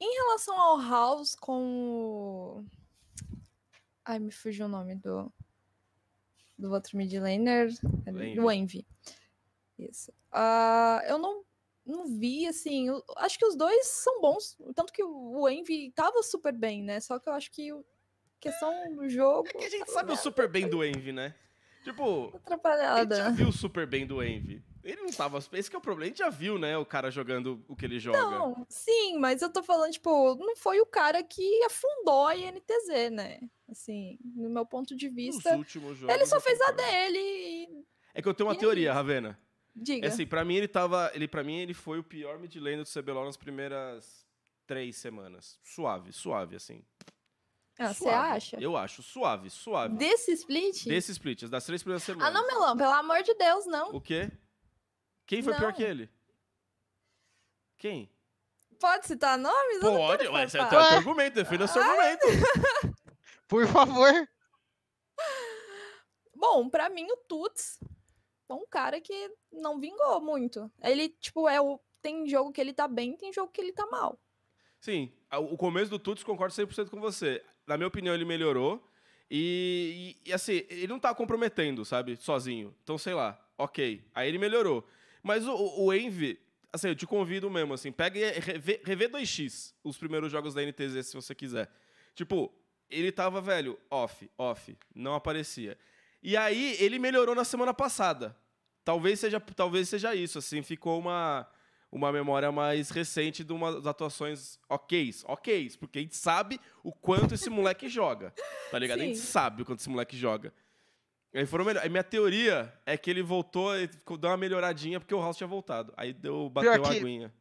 em relação ao House com. Ai, me fugiu o nome do. Do outro mid laner. Do Envy. Isso. Uh, eu não, não vi, assim. Eu, acho que os dois são bons. Tanto que o Envy tava super bem, né? Só que eu acho que. Questão do jogo. É que a gente sabe o super bem do Envy, né? Tipo. Atrapalhada. A gente já viu o super bem do Envy. Ele não tava. Esse que é o problema. A gente já viu, né? O cara jogando o que ele joga. Não, sim, mas eu tô falando, tipo, não foi o cara que afundou a INTZ, né? Assim, no meu ponto de vista. Nos últimos jogos, ele só fez a dele. E... É que eu tenho uma e teoria, aí? Ravena. Diga. É assim, pra mim ele tava. Ele, pra mim, ele foi o pior mid laner do CBLOL nas primeiras três semanas. Suave, suave, assim. Ah, você acha? Eu acho, suave, suave. Desse split? Desse split, das três primeiras semanas. Ah, não, Melão, pelo amor de Deus, não. O quê? Quem foi não. pior que ele? Quem? Pode citar nomes? Pode, ué, esse é o teu argumento, defenda seu argumento. Por favor. Bom, pra mim o Tuts é um cara que não vingou muito. Ele, tipo, é o. Tem jogo que ele tá bem, tem jogo que ele tá mal. Sim, o começo do Tuts concordo 100% com você. Na minha opinião, ele melhorou. E, e, e, assim, ele não tá comprometendo, sabe? Sozinho. Então, sei lá, ok. Aí ele melhorou. Mas o, o Envy, assim, eu te convido mesmo, assim, pega e revê, revê 2x os primeiros jogos da NTZ, se você quiser. Tipo, ele tava, velho, off, off, não aparecia. E aí, ele melhorou na semana passada. Talvez seja, talvez seja isso, assim, ficou uma, uma memória mais recente de umas atuações ok, ok, porque a gente sabe o quanto esse moleque joga, tá ligado? Sim. A gente sabe o quanto esse moleque joga. Aí foram melhor. A minha teoria é que ele voltou e deu uma melhoradinha porque o House tinha voltado. Aí deu, bateu pior a aguinha.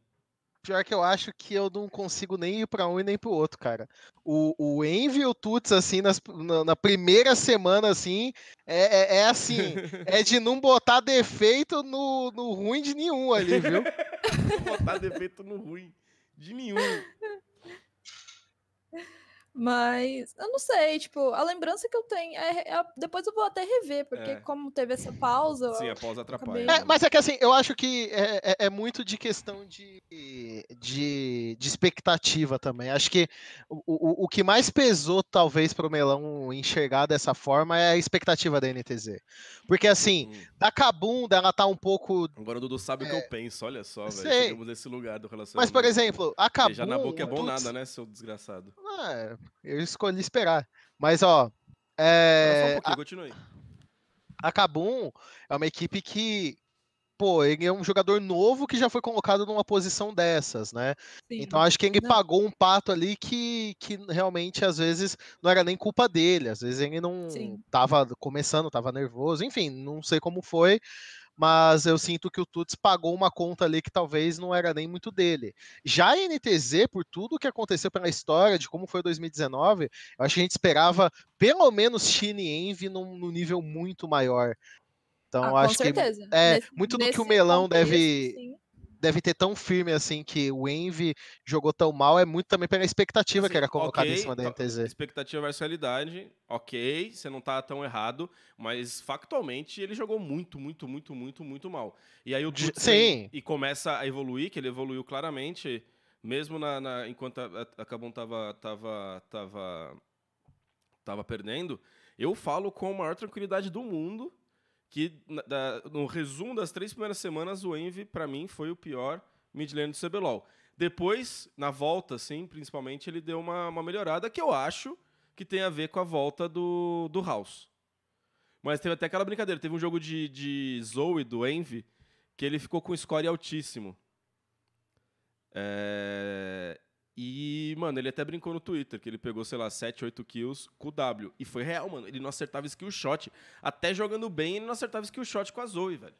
Pior que eu acho que eu não consigo nem ir para um e nem para o outro, cara. O, o Envy e o Tuts, assim, nas, na, na, primeira semana, assim, é, é, é assim, é de não botar defeito no, no ruim de nenhum ali, viu? não botar defeito no ruim de nenhum. Mas eu não sei, tipo, a lembrança que eu tenho é, é- depois eu vou até rever, porque É. como teve essa pausa, Sim, a pausa atrapalha. acabei-? É, mas é que assim, eu acho que é, é- é muito de questão de, de, de expectativa também. Acho que o, o, o que mais pesou, talvez, para o Melão enxergar dessa forma é a expectativa da NTZ. Porque assim, Hum. da Kabum, ela tá um pouco. Agora o Dudu sabe o que eu penso, olha só, velho. Chegamos nesse lugar do relacionamento. Mas, por exemplo, a Kabum. Beijar na boca é bom putz, nada, né, seu desgraçado? ah, eu escolhi esperar. Mas, ó. Espera só um É, pouquinho, continue. a Kabum é uma equipe que, pô, ele é um jogador novo que já foi colocado numa posição dessas, né? sim. Então acho que ele Não. pagou um pato ali que, que realmente às vezes não era nem culpa dele, às vezes ele não Sim. tava começando, tava nervoso, enfim, não sei como foi, mas eu sinto que o Tuts pagou uma conta ali que talvez não era nem muito dele. Já a NTZ, por tudo que aconteceu pela história de como foi 2019, eu acho que a gente esperava pelo menos Shine e Envy num, num nível muito maior. Então Ah, acho que certeza. é, Nesse- muito do que o Melão contexto, deve- sim. Deve ter tão firme assim que o Envy jogou tão mal é muito também pela expectativa que Assim, era colocada em ok, cima da tá- NTZ. Expectativa versus realidade, ok, você não tá tão errado, mas factualmente ele jogou muito, muito, muito, muito, muito mal. E aí o vem sim. e começa a evoluir, que ele evoluiu claramente, mesmo na, na- enquanto a, a, Kabum tava, tava, tava, tava perdendo. Eu falo com a maior tranquilidade do mundo que da- no resumo das três primeiras semanas o Envy para mim foi o pior mid lane do CBLOL. Depois, na volta, assim, principalmente, ele deu uma, uma melhorada que eu acho que tem a ver com a volta do, do House. Mas teve até aquela brincadeira. Teve um jogo de, de Zoe, do Envy, que ele ficou com score altíssimo. É, E, mano, ele até brincou no Twitter que ele pegou, sei lá, 7, 8 kills com o W. E foi real, mano. Ele não acertava skill shot. Até jogando bem, ele não acertava skill shot com a Zoe, velho.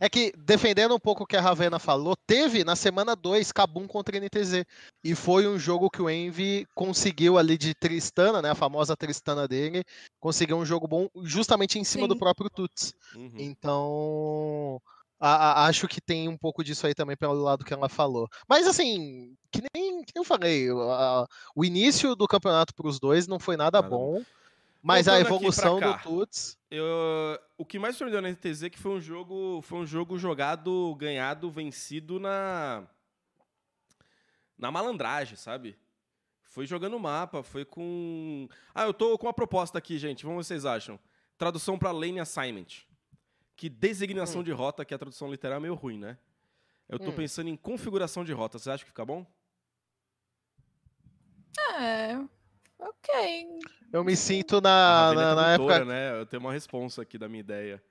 É que, defendendo um pouco o que a Ravena falou, teve na semana 2 Kabum contra NTZ. E foi um jogo que o Envy conseguiu ali de Tristana, né? A famosa Tristana dele. Conseguiu um jogo bom justamente em cima do Sim. próprio Tuts. Uhum. Então, a- a- acho que tem um pouco disso aí também pelo lado que ela falou. Mas assim, que nem, que nem eu falei, a- o início do campeonato para os dois não foi nada bom. Mas a Voltando pra evolução do Tuts. Eu, o que mais surpreendeu na NTZ é que foi um jogo, foi um jogo jogado, ganhado, vencido na na malandragem, sabe? Foi jogando mapa, foi com Ah, eu tô com uma proposta aqui, gente. Vamos ver o que vocês acham. Tradução para lane assignment. Que designação Hum. de rota, que a tradução literal é meio ruim, né? Eu tô Hum. pensando em configuração de rota. Você acha que fica bom? É. Ok. Eu me sinto na, Ravena é na, na época. né? Eu tenho uma resposta aqui da minha ideia.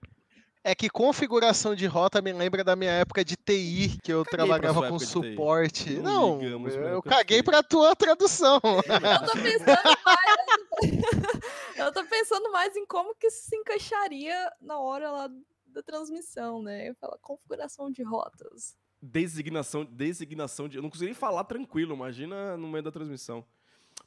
É que configuração de rota me lembra da minha época de TI, que eu Caguei trabalhava com suporte. Não Não, eu caguei pra tua tradução. Eu tô pensando mais. eu tô pensando mais em como que isso se encaixaria na hora lá da transmissão, né? Eu falo configuração de rotas. Designação, designação de. Eu não consegui nem falar tranquilo, imagina no meio da transmissão.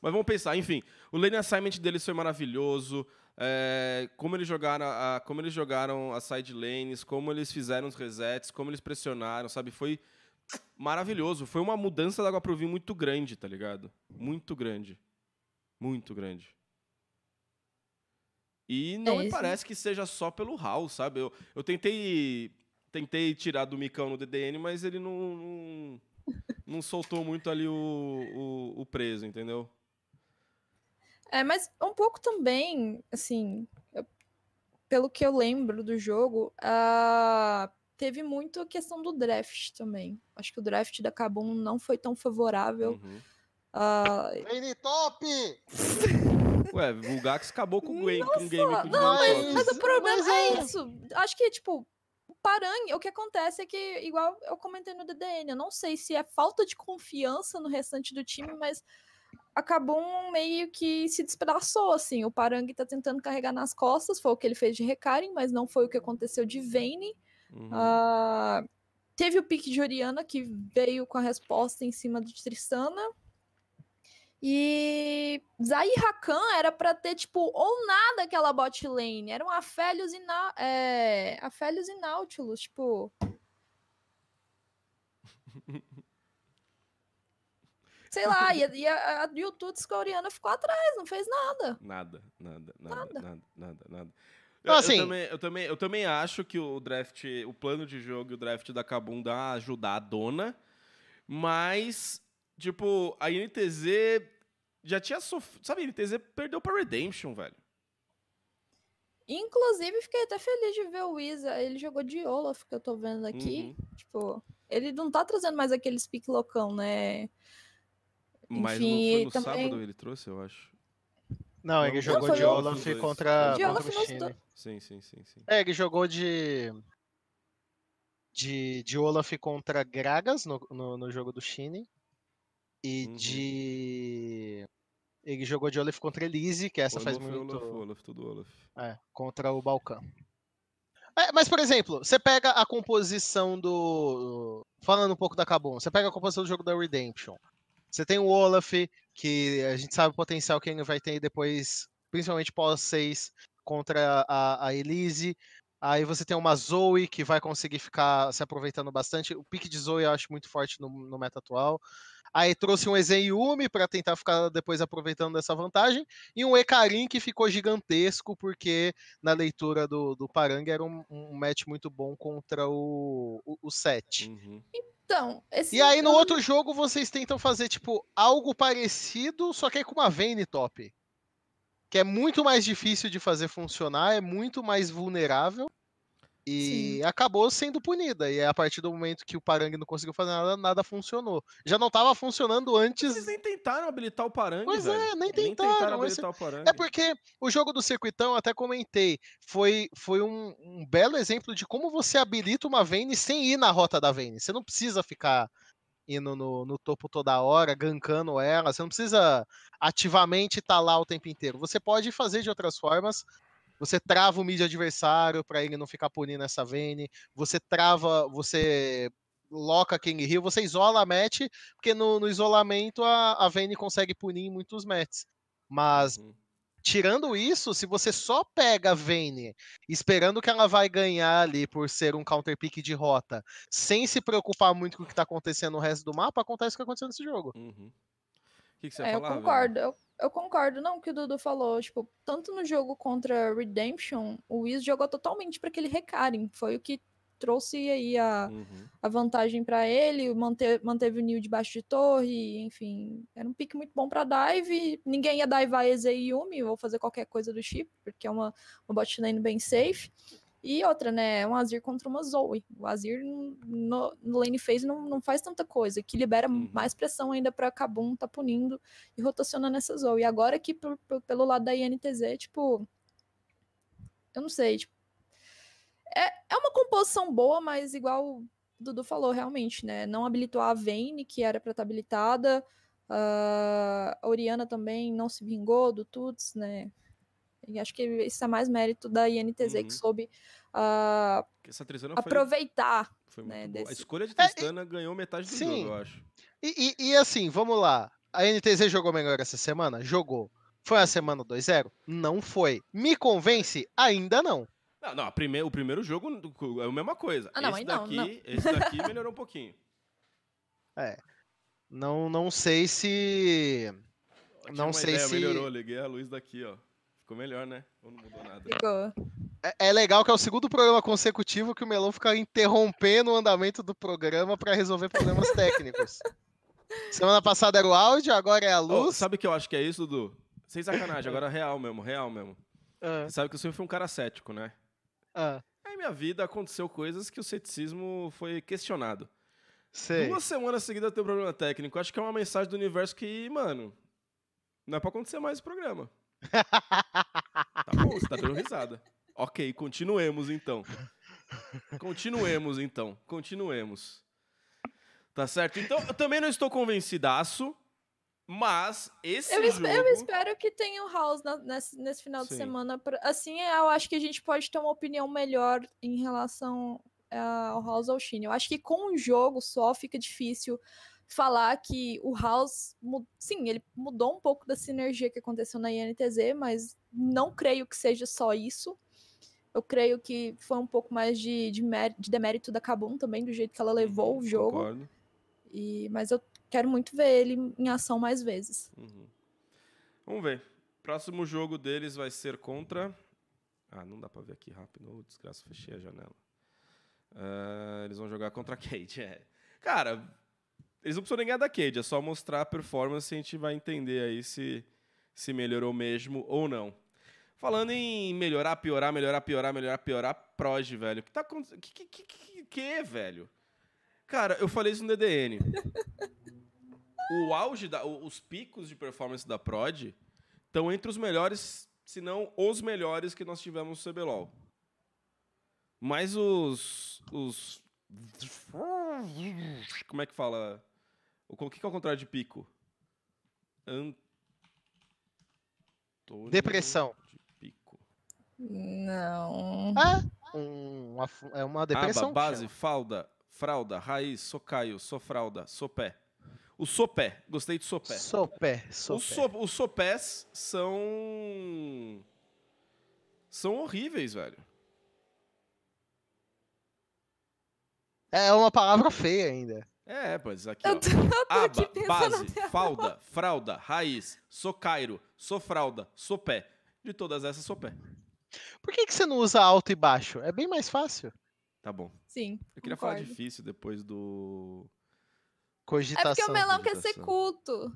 Mas vamos pensar, enfim. O lane assignment deles foi maravilhoso. é, como, eles jogaram a, como eles jogaram as side lanes, como eles fizeram os resets, como eles pressionaram, sabe? Foi maravilhoso. Foi uma mudança da água pro vinho muito grande, tá ligado? Muito grande. Muito grande. E não É, me isso- parece que seja só pelo Hal, sabe? Eu, eu tentei tentei tirar do Micão no DDN, mas ele não, não, não soltou muito ali o, o, o preso, entendeu? É, mas um pouco também, assim, eu- pelo que eu lembro do jogo, ah, teve muito a questão do draft também. Acho que o draft da Kabum não foi tão favorável. Uhum. Lane top! Ué, o Gax acabou com o game, com o game com não, mas, mas o problema mas é é- isso. Acho que, tipo, o Parangue, o que acontece é que, igual eu comentei no DDN, eu não sei se é falta de confiança no restante do time, mas acabou um meio que se despedaçou, assim. O Parangue tá tentando carregar nas costas, foi o que ele fez de Recarim, mas não foi o que aconteceu de Vayne. Uhum. Ah, teve o pique de Oriana, que veio com a resposta em cima de Tristana. E Zay Rakan era pra ter, tipo, ou nada aquela bot lane. Eram Afélios e, Na é, Afélios e Nautilus, tipo. sei lá, e, a- e a, a Yututs coreana ficou atrás, não fez nada. Nada, nada, nada, Nada. nada, nada, nada. Eu, eu assim- também, eu, também, eu também acho que o draft, o plano de jogo e o draft da Kabum dá ajudar a dona, mas, tipo, a NTZ já tinha sofrido. Sabe, NTZ perdeu pra Redemption, velho. Inclusive, fiquei até feliz de ver o Wisa. Ele jogou de Olaf, que eu tô vendo aqui. Uhum. Tipo, ele não tá trazendo mais aquele speak loucão, né? Mas Enfim, não foi no também- sábado ele trouxe, eu acho. Não, ele Não, jogou foi de Olaf dois. contra, De contra Olaf o nos Chile. Sim, sim, sim, sim. É, ele jogou de. De, de Olaf contra Gragas no, no, no jogo do Chine. E Uhum. de. Ele jogou de Olaf contra Elise, que essa faz Olaf, muito. Olaf, Olaf, tudo Olaf. É, contra o Balcão. É, mas, por exemplo, você pega a composição do. Falando um pouco da Kabum, você pega a composição do jogo da Redemption. Você tem o Olaf, que a gente sabe o potencial que ele vai ter depois, principalmente pós 6, contra a, a Elise. Aí você tem uma Zoe que vai conseguir ficar se aproveitando bastante. O pique de Zoe eu acho muito forte no, no meta atual. Aí trouxe um Ezen Yumi para tentar ficar depois aproveitando dessa vantagem. E um Ekarim que ficou gigantesco, porque na leitura do, do Parang era um, um match muito bom contra o, o, o Set. Uhum. Então, esse. E aí no outro jogo vocês tentam fazer, tipo, algo parecido, só que aí com uma Vayne top. Que é muito mais difícil de fazer funcionar, é muito mais vulnerável. E acabou sendo punida. E é a partir do momento que o Parang não conseguiu fazer nada, nada funcionou. Já não estava funcionando antes. Vocês nem tentaram habilitar o Parangue, Pois velho. é, nem Nem tentaram. tentaram esse- habilitar o Parangue. É porque o jogo do circuitão, até comentei, foi, foi um, um belo exemplo de como você habilita uma Vayne sem ir na rota da Vayne. Você não precisa ficar indo no, no topo toda hora, gankando ela, você não precisa ativamente estar lá o tempo inteiro. Você pode fazer de outras formas. Você trava o mid adversário para ele não ficar punindo essa Vayne. Você trava, você loca King Hill, você isola a match, porque no, no isolamento a, a Vayne consegue punir em muitos matches. Mas Uhum. Tirando isso, se você só pega a Vayne esperando que ela vai ganhar ali por ser um counter pick de rota, sem se preocupar muito com o que tá acontecendo no resto do mapa, acontece o que aconteceu nesse jogo. Uhum. O que, que você É, eu falar, velho? concordo. Eu, eu concordo, não, que o Dudu falou. Tipo, tanto no jogo contra Redemption, o Wiz jogou totalmente para aquele Recarim. Foi o que trouxe aí a, Uhum. a vantagem para ele, mante, manteve o Nil debaixo de torre, enfim. Era um pique muito bom para dive. Ninguém ia divar Eze e Yumi ou fazer qualquer coisa do chip, porque é uma, uma bot lane bem safe. E outra, né? Um Azir contra uma Zoe. O Azir no, no lane phase não, não faz tanta coisa, que libera Uhum. mais pressão ainda pra Kabum tá punindo e rotacionando essa Zoe. E agora aqui por- por- pelo lado da INTZ, tipo. Eu não sei, tipo. É, é uma composição boa, mas igual o Dudu falou, realmente, né? Não habilitou a Vayne, que era pra estar habilitada. ah, a Oriana também não se vingou do Tuts, né? E acho que isso é mais mérito da INTZ Uhum. que soube foi, aproveitar. foi né, muito boa. A desse- escolha de É, e- Tristana ganhou metade do Sim. jogo, eu acho. E, e- e assim, vamos lá. A NTZ jogou melhor essa semana? Jogou. Foi a semana 2-0? Não foi. Me convence? Ainda não. Não, não, a prime- o primeiro jogo é a mesma coisa. Ah, não, esse aí não, daqui, não. esse daqui melhorou um pouquinho. Não, não sei se. Eu Não uma sei ideia, se- Melhorou, liguei a luz daqui, ó. Ficou melhor, né? Ou não mudou nada? Ficou. É, é legal que é o segundo programa consecutivo que o Melão fica interrompendo o andamento do programa para resolver problemas técnicos. Semana passada era o áudio, agora é a luz. sabe o que eu acho que é isso, Dudu? Sem sacanagem, agora real mesmo, real mesmo. Você sabe que eu sempre fui um cara cético, né? Ah, Aí minha vida aconteceu coisas que o ceticismo foi questionado. sei. Duas semanas seguidas eu tenho problema técnico. Acho que é uma mensagem do universo que, mano, não é pra acontecer mais esse programa. Tá bom, você tá dando risada. Ok, continuemos então. Continuemos então. Continuemos. Tá certo? Então, eu também não estou convencidaço, mas esse Eu, jogo... eu espero que tenha o House na- nesse, nesse final de Sim. semana. pra- assim, eu acho que a gente pode ter uma opinião melhor em relação ah, ao House ou Shin. Eu acho que com o jogo só fica difícil falar que o House, sim, ele mudou um pouco da sinergia que aconteceu na INTZ, mas não creio que seja só isso. Eu creio que foi um pouco mais de, de, de demérito da Kabum também, do jeito que ela levou Uhum, o jogo. concordo. E, mas eu quero muito ver ele em ação mais vezes. Uhum. Vamos ver. Próximo jogo deles vai ser contra. Ah, não dá pra ver aqui rápido. Oh, desgraça, fechei a janela. Uh, eles vão jogar contra a Cade. É. Cara, eles não precisam nem ganhar da Cade, é só mostrar a performance e a gente vai entender aí se, se melhorou mesmo ou não. Falando em melhorar, piorar, melhorar, piorar, melhorar, piorar, Proj, velho. Que tá acontecendo? Que, que, que, que, velho? Cara, eu falei isso no DDN. o auge, da, os picos de performance da Prod estão entre os melhores, se não os melhores que nós tivemos no CBLOL. Mas os. os como é que fala? O que, é o contrário de pico? Antônio Depressão. De pico. Não. É, um, uma, é uma depressão. Aba, base, falda, fralda, raiz, socaio, sofralda, sopé. O sopé, gostei de sopé. Sopé, sopé. Os, so, os sopés são. São horríveis, velho. É uma palavra feia ainda. É, pois aqui, Eu ó. tô, eu tô Aba, aqui base, falda, fralda, raiz, socairo, sofralda, sopé. De todas essas, sopé. Por que, que você não usa alto e baixo? É bem mais fácil. Tá bom. Sim. Eu queria falar concordo. difícil depois do. É Cogitação. porque o melão quer ser culto.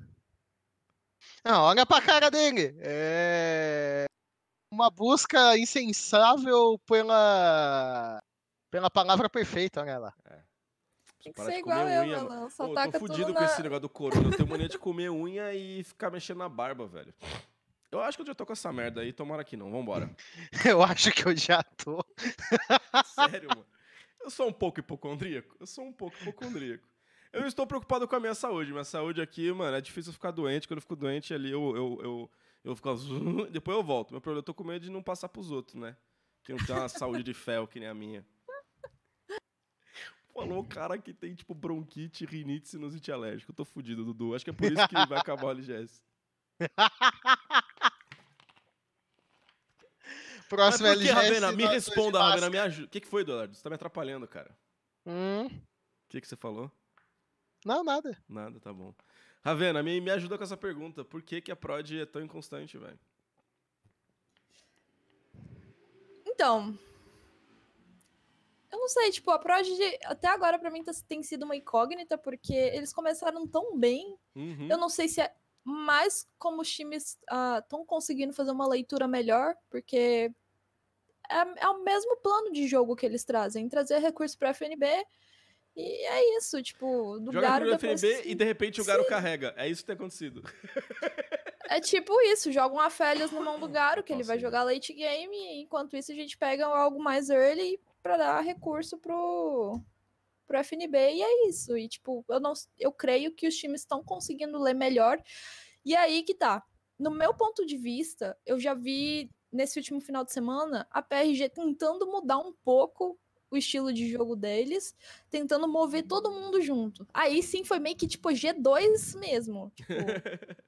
Não, olha pra cara dele. É uma busca insensável pela pela palavra perfeita, olha lá. Tem que ser igual eu, unha, melão. Só Pô, eu taca tô tudo fudido na... com esse negócio do corona. Eu tenho mania de comer unha e ficar mexendo na barba, velho. Eu acho que eu já tô com essa merda aí, tomara que não. Vambora. Eu acho que eu já tô. Sério, mano. Eu sou um pouco hipocondríaco. Eu sou um pouco hipocondríaco. Eu estou preocupado com a minha saúde. Minha saúde aqui, mano, é difícil eu ficar doente. Quando eu fico doente ali, eu, eu, eu, eu fico. Depois eu volto. Meu problema, eu tô com medo de não passar pros outros, né? Que não tem uma saúde de fel que nem a minha. Falou o cara que tem, tipo, bronquite, rinite, sinusite alérgica. Eu tô fudido, Dudu. Acho que é por isso que vai acabar o LGS. Próximo que, LGS. Ravena? Me responda, Ravena, me ajuda. O que, que foi, Eduardo? Você tá me atrapalhando, cara. Hum, O que, que você falou? Não, nada. Nada, tá bom. Ravena, me, me ajuda com essa pergunta. Por que, que a prod é tão inconstante, velho? Então. Eu não sei, tipo, a Prodigy até agora pra mim tá- tem sido uma incógnita, porque eles começaram tão bem. Uhum. Eu não sei se é mais como os times estão conseguindo fazer uma leitura melhor, porque é, é o mesmo plano de jogo que eles trazem, trazer recurso pra FNB. E é isso, tipo, do Joga Garo pro depois... FNB e de repente o Garo Sim. carrega. É isso que tem acontecido. É tipo isso, joga um Aphelios no mão do Garo, que ele vai jogar late game, e enquanto isso a gente pega algo mais early pra dar recurso pro, pro FNB, e é isso. E tipo, eu, não, eu creio que os times estão conseguindo ler melhor. E aí que tá. No meu ponto de vista, eu já vi nesse último final de semana a PRG tentando mudar um pouco o estilo de jogo deles, tentando mover todo mundo junto. Aí sim foi meio que tipo G2 mesmo. Tipo,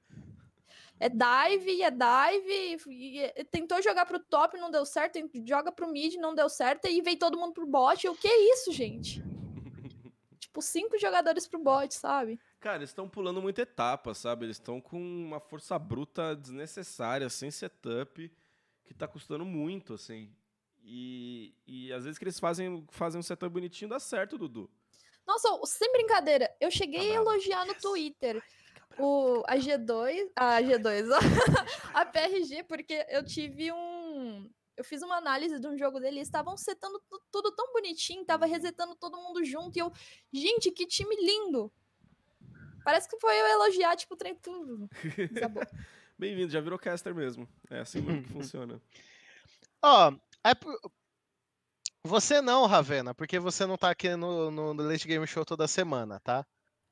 é dive, é dive, e- e tentou jogar pro top, não deu certo, joga pro mid, não deu certo, e veio todo mundo pro bot. O que é isso, gente? tipo, cinco jogadores pro bot, sabe? Cara, eles estão pulando muita etapa, sabe? Eles estão com uma força bruta desnecessária, sem setup, que tá custando muito, assim. E, e às vezes que eles fazem, fazem um setup bonitinho, dá certo, Dudu. Nossa, sem brincadeira, eu cheguei a elogiar no Twitter o, a G2, a G2, ó, a PRG, porque eu tive um. Eu fiz uma análise de um jogo dele, eles estavam setando tu- tudo tão bonitinho, tava resetando todo mundo junto, e eu, gente, que time lindo! Parece que foi eu elogiar, tipo, o trem tudo. Bem-vindo, já virou caster mesmo. É assim mesmo que funciona. Ó, é por- você não, Ravena, porque você não tá aqui no, no Late Game Show toda semana, tá?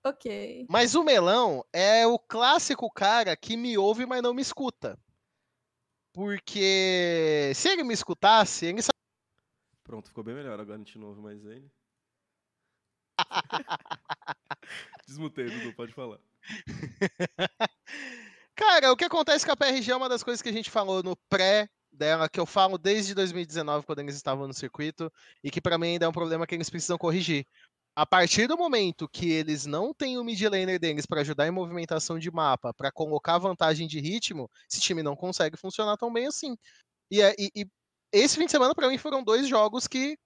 ok. Mas o Melão é o clássico cara que me ouve, mas não me escuta. Porque se ele me escutasse, ele sabe. Pronto, ficou bem melhor agora a gente não ouve mais ele. Desmutei, Dudu, pode falar. Cara, o que acontece com a PRG é uma das coisas que a gente falou no pré dela, que eu falo desde 2019, quando eles estavam no circuito, e que pra mim ainda é um problema que eles precisam corrigir. A partir do momento que eles não têm o mid laner deles para ajudar em movimentação de mapa, para colocar vantagem de ritmo, esse time não consegue funcionar tão bem assim. E, é, e, e esse fim de semana, para mim, foram dois jogos que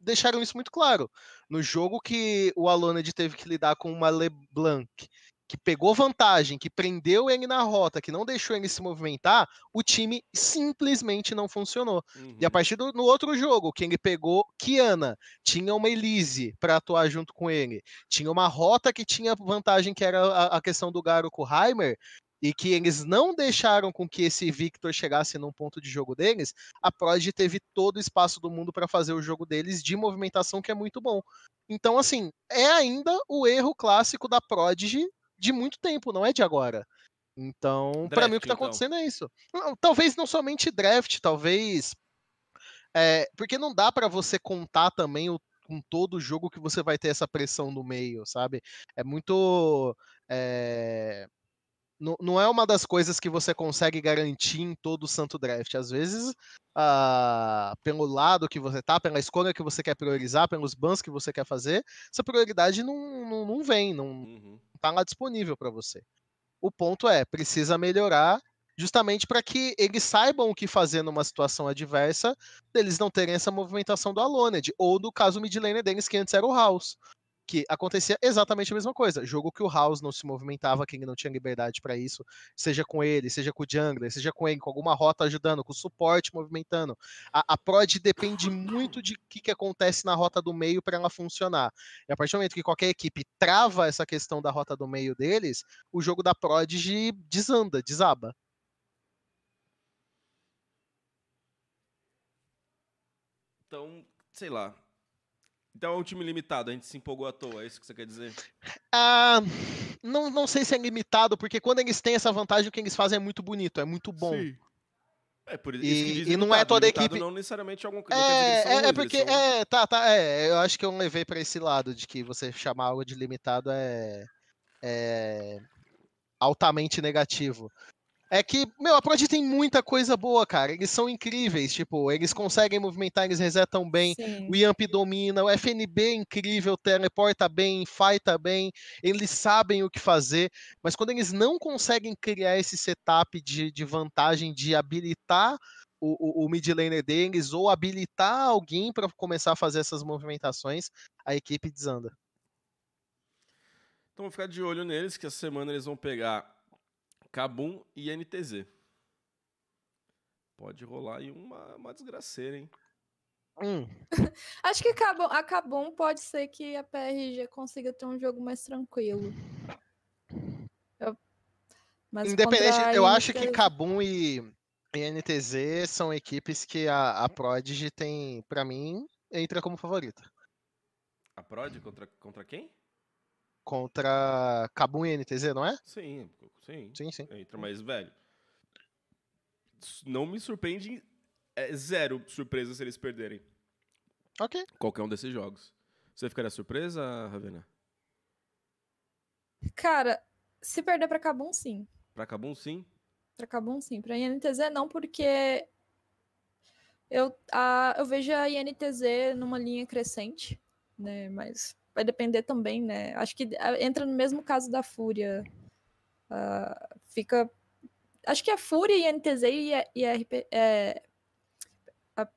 deixaram isso muito claro. No jogo que o Aloned teve que lidar com uma LeBlanc, que pegou vantagem, que prendeu ele na rota, que não deixou ele se movimentar, o time simplesmente não funcionou. Uhum. E a uhum. partir do no outro jogo, que ele pegou Kiana, tinha uma Elise para atuar junto com ele, tinha uma rota que tinha vantagem, que era a, a questão do Garo com o Heimer, e que eles não deixaram com que esse Victor chegasse num ponto de jogo deles, a Prod teve todo o espaço do mundo para fazer o jogo deles de movimentação que é muito bom. Então, assim, é ainda o erro clássico da Prodigy de muito tempo, não é de agora. Então, para mim o que tá então. acontecendo é isso. Talvez não somente draft, talvez é, porque não dá para você contar também o, com todo jogo que você vai ter essa pressão no meio, sabe? É muito é, não, é uma das coisas que você consegue garantir em todo o santo draft. Às vezes, uh, pelo lado que você tá, pela escolha que você quer priorizar, pelos bans que você quer fazer, essa prioridade não, não, não vem, não uhum. tá lá disponível para você. O ponto é, precisa melhorar justamente para que eles saibam o que fazer numa situação adversa, deles não terem essa movimentação do Aloned, ou do caso mid laner deles, que antes era o House que acontecia exatamente a mesma coisa. Jogo que o House não se movimentava, que ele não tinha liberdade para isso, seja com ele, seja com o jungler, seja com ele, com alguma rota ajudando, com o suporte movimentando. A, a prod depende muito de o que, que acontece na rota do meio para ela funcionar. E a partir do momento que qualquer equipe trava essa questão da rota do meio deles, o jogo da prod desanda, desaba. Então, sei lá, então é um time limitado, a gente se empolgou à toa, é isso que você quer dizer? Ah, não, não sei se é limitado, porque quando eles têm essa vantagem, o que eles fazem é muito bonito, é muito bom. Sim. É por isso e, que e não é toda a equipe. Não necessariamente algum. É, é, é, porque. São... É, tá, tá. É, eu acho que eu levei para esse lado de que você chamar algo de limitado é. É altamente negativo. É que, meu, a Prod tem muita coisa boa, cara. Eles são incríveis. Tipo, eles conseguem movimentar, eles resetam bem. Sim. O Yamp domina. O FNB é incrível, teleporta bem, fighta bem. Eles sabem o que fazer. Mas quando eles não conseguem criar esse setup de, de vantagem de habilitar o, o, o mid laner deles ou habilitar alguém para começar a fazer essas movimentações, a equipe desanda. Então vamos ficar de olho neles, que essa semana eles vão pegar Cabum e NTZ. Pode rolar aí uma, uma desgraceira, hein? Hum. Acho que a Cabum pode ser que a PRG consiga ter um jogo mais tranquilo. Eu... Mas Independente, eu acho que Cabum e, e NTZ são equipes que a, a Prodigy tem, para mim, entra como favorita. A Prod contra, contra quem? Contra Kabum e NTZ, não é? Sim, sim. Sim, sim. Entra mais velho. Não me surpreende. É zero surpresa se eles perderem. Ok. Qualquer um desses jogos. Você ficaria surpresa, Ravena? Cara, se perder pra Kabum, sim. Pra Kabum, sim? Pra Kabum, sim. Pra INTZ, não, porque eu, a, eu vejo a INTZ numa linha crescente, né? Mas vai depender também, né? Acho que ah, entra no mesmo caso da Fúria. Uh, fica. Acho que a Fúria e a NTZ e a, e a RP. É, a,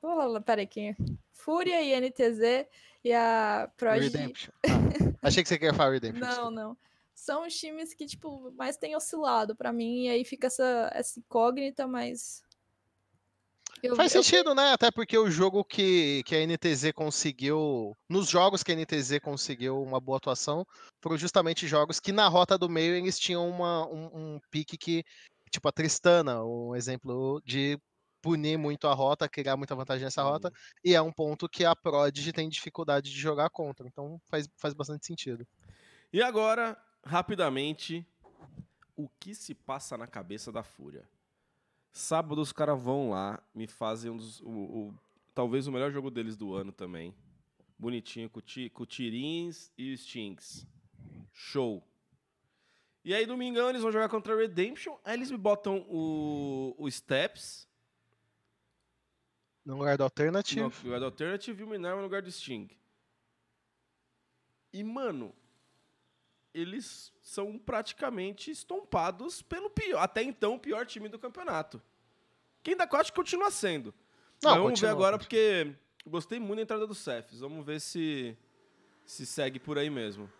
oh, peraí, quem é? Fúria e NTZ e a Prodigy. Redemption. Ah, achei que você queria falar Redemption. Não, não. São os times que, tipo, mais tem oscilado para mim, e aí fica essa, essa incógnita, mas eu, Faz eu... sentido, né? Até porque o jogo que, que a NTZ conseguiu. Nos jogos que a NTZ conseguiu uma boa atuação, foram justamente jogos que na rota do meio eles tinham uma, um, um pique que. Tipo a Tristana, um exemplo de punir muito a rota, criar muita vantagem nessa rota, uhum. e é um ponto que a Prodigy tem dificuldade de jogar contra. Então faz, faz bastante sentido. E agora, rapidamente, o que se passa na cabeça da Fúria? Sábado os caras vão lá, me fazem um dos, o, o, talvez o melhor jogo deles do ano também. Bonitinho, com, ti, com tirins e stings. Show. E aí, domingão, eles vão jogar contra a Redemption. Aí eles me botam o, o Steps. No lugar do Alternative. No lugar do Alternative e o Minerva no lugar do Sting. E, mano, eles são praticamente estompados pelo pior, até então, o pior time do campeonato. Que ainda acho que continua sendo. Não, Mas vamos continua, ver agora, continua. porque gostei muito da entrada do Cephs. Vamos ver se se segue por aí mesmo.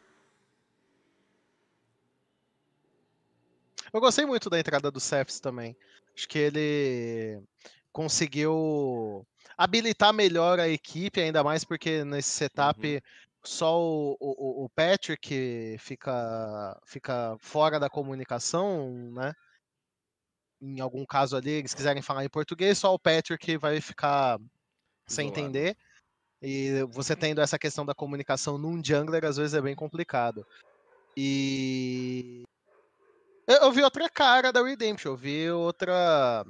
Eu gostei muito da entrada do Cephs também. Acho que ele conseguiu habilitar melhor a equipe, ainda mais porque nesse setup Uhum. Só o, o, o Patrick fica, fica fora da comunicação, né? Em algum caso ali, eles quiserem falar em português, só o Patrick vai ficar sem Isolado. entender. E você tendo essa questão da comunicação num jungler, às vezes é bem complicado. E. Eu, eu vi outra cara da Redemption, eu vi outra.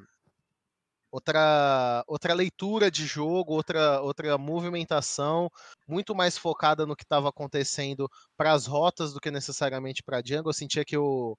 Outra, outra leitura de jogo, outra, outra movimentação, muito mais focada no que estava acontecendo para as rotas do que necessariamente para jungle. Eu sentia que o,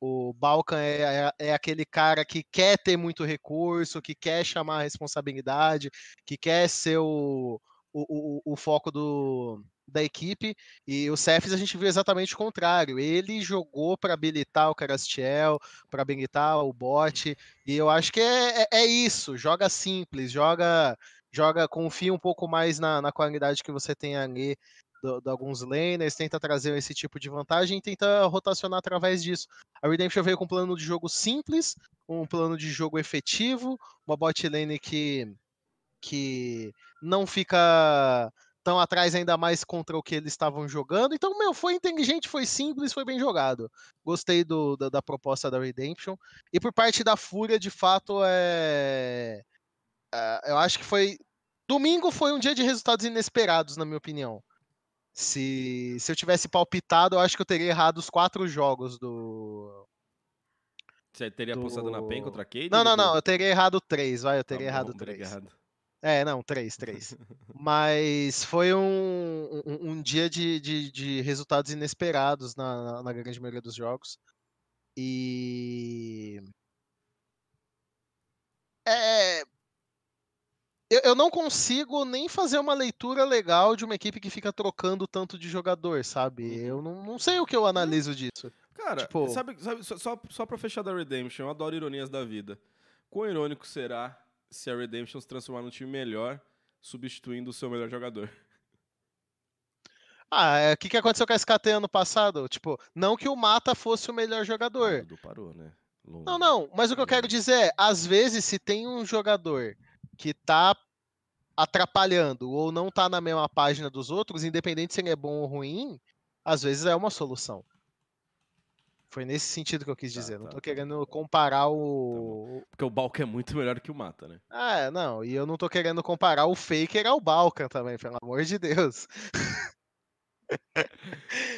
o Balkan é, é, é aquele cara que quer ter muito recurso, que quer chamar a responsabilidade, que quer ser o, o, o, o foco do, da equipe. E o Cephs a gente viu exatamente o contrário. Ele jogou para habilitar o Carastiel, para habilitar o bot. E eu acho que é, é, é isso. Joga simples, joga, joga, confia um pouco mais na, na qualidade que você tem ali do- de alguns laners, tenta trazer esse tipo de vantagem e tenta rotacionar através disso. A Redemption veio com um plano de jogo simples, um plano de jogo efetivo, uma bot lane que, que não fica tão atrás ainda mais contra o que eles estavam jogando. Então, meu, foi inteligente, foi simples, foi bem jogado. Gostei do, da, da proposta da Redemption. E por parte da Fúria, de fato, é... é, Eu acho que foi. Domingo foi um dia de resultados inesperados, na minha opinião. Se, se eu tivesse palpitado, eu acho que eu teria errado os quatro jogos do. Você teria apostado na PEN Do- contra a Cade? Não, não, não, eu teria errado três, vai, eu Tá teria bom, errado três. obrigado. É, não, três, três. Mas foi um, um, um dia de, de, de resultados inesperados na, na- na grande maioria dos jogos. E. É. Eu, eu não consigo nem fazer uma leitura legal de uma equipe que fica trocando tanto de jogador, sabe? Uhum. Eu não, não sei o que eu analiso disso. Cara, Tipo- sabe, sabe, só- só, só pra fechar da Redemption, eu adoro ironias da vida. Quão irônico será se a Redemption se transformar num time melhor, substituindo o seu melhor jogador? Ah, é, o que, que aconteceu com a SKT ano passado? Tipo, não que o Mata fosse o melhor Ah, jogador. Dudu parou, né? Longe. Não, não, mas o que eu quero dizer é, às vezes, se tem um jogador que tá atrapalhando ou não tá na mesma página dos outros, independente se ele é bom ou ruim, às vezes é uma solução. Foi nesse sentido que eu quis Tá, dizer. Não tá, tô tá. querendo comparar o. Porque o Balk é muito melhor que o Mata, né? Ah, não, e eu não tô querendo comparar o Faker ao Balkan também, pelo amor de Deus. Tá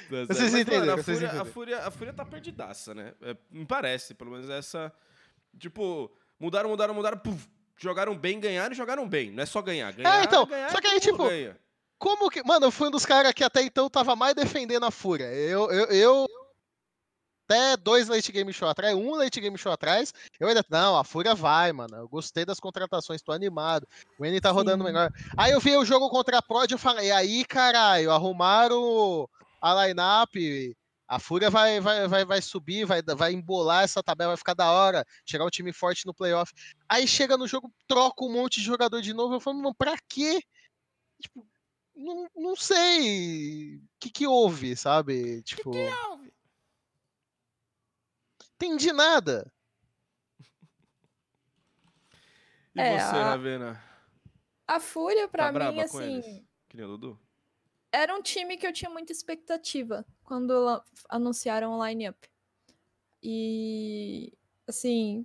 Vocês. Mas, mano, entenderam, a, vocês Fúria, a, entenderam. Fúria, a Fúria tá perdidaça, né? É, me parece, pelo menos essa. Tipo, mudaram, mudaram, mudaram, puf, jogaram bem, ganharam e jogaram bem. Não é só ganhar. Ganhar, então, ganhar, só que aí, tipo, ganha. Como que. Mano, eu fui um dos caras que até então tava mais defendendo a Fúria. Eu. eu, eu até dois late game show atrás, um late game show atrás, eu ainda. Não, a Fúria vai, mano. Eu gostei das contratações, tô animado. O N tá rodando Sim. melhor. Aí eu vi o jogo contra a Prod e eu falei, aí, caralho, arrumaram a lineup. A Fúria vai, vai, vai, vai subir, vai, vai embolar essa tabela, vai ficar da hora. Chegar um time forte no playoff. Aí chega no jogo, troca um monte de jogador de novo. Eu falo, mano, pra quê? Tipo, não, não sei o que, que houve, sabe? Tipo, entendi nada. E É, você, a- Ravena? A Fúria, pra Tá mim, assim? Que nem o Dudu? era um time que eu tinha muita expectativa quando anunciaram o line-up. E, assim,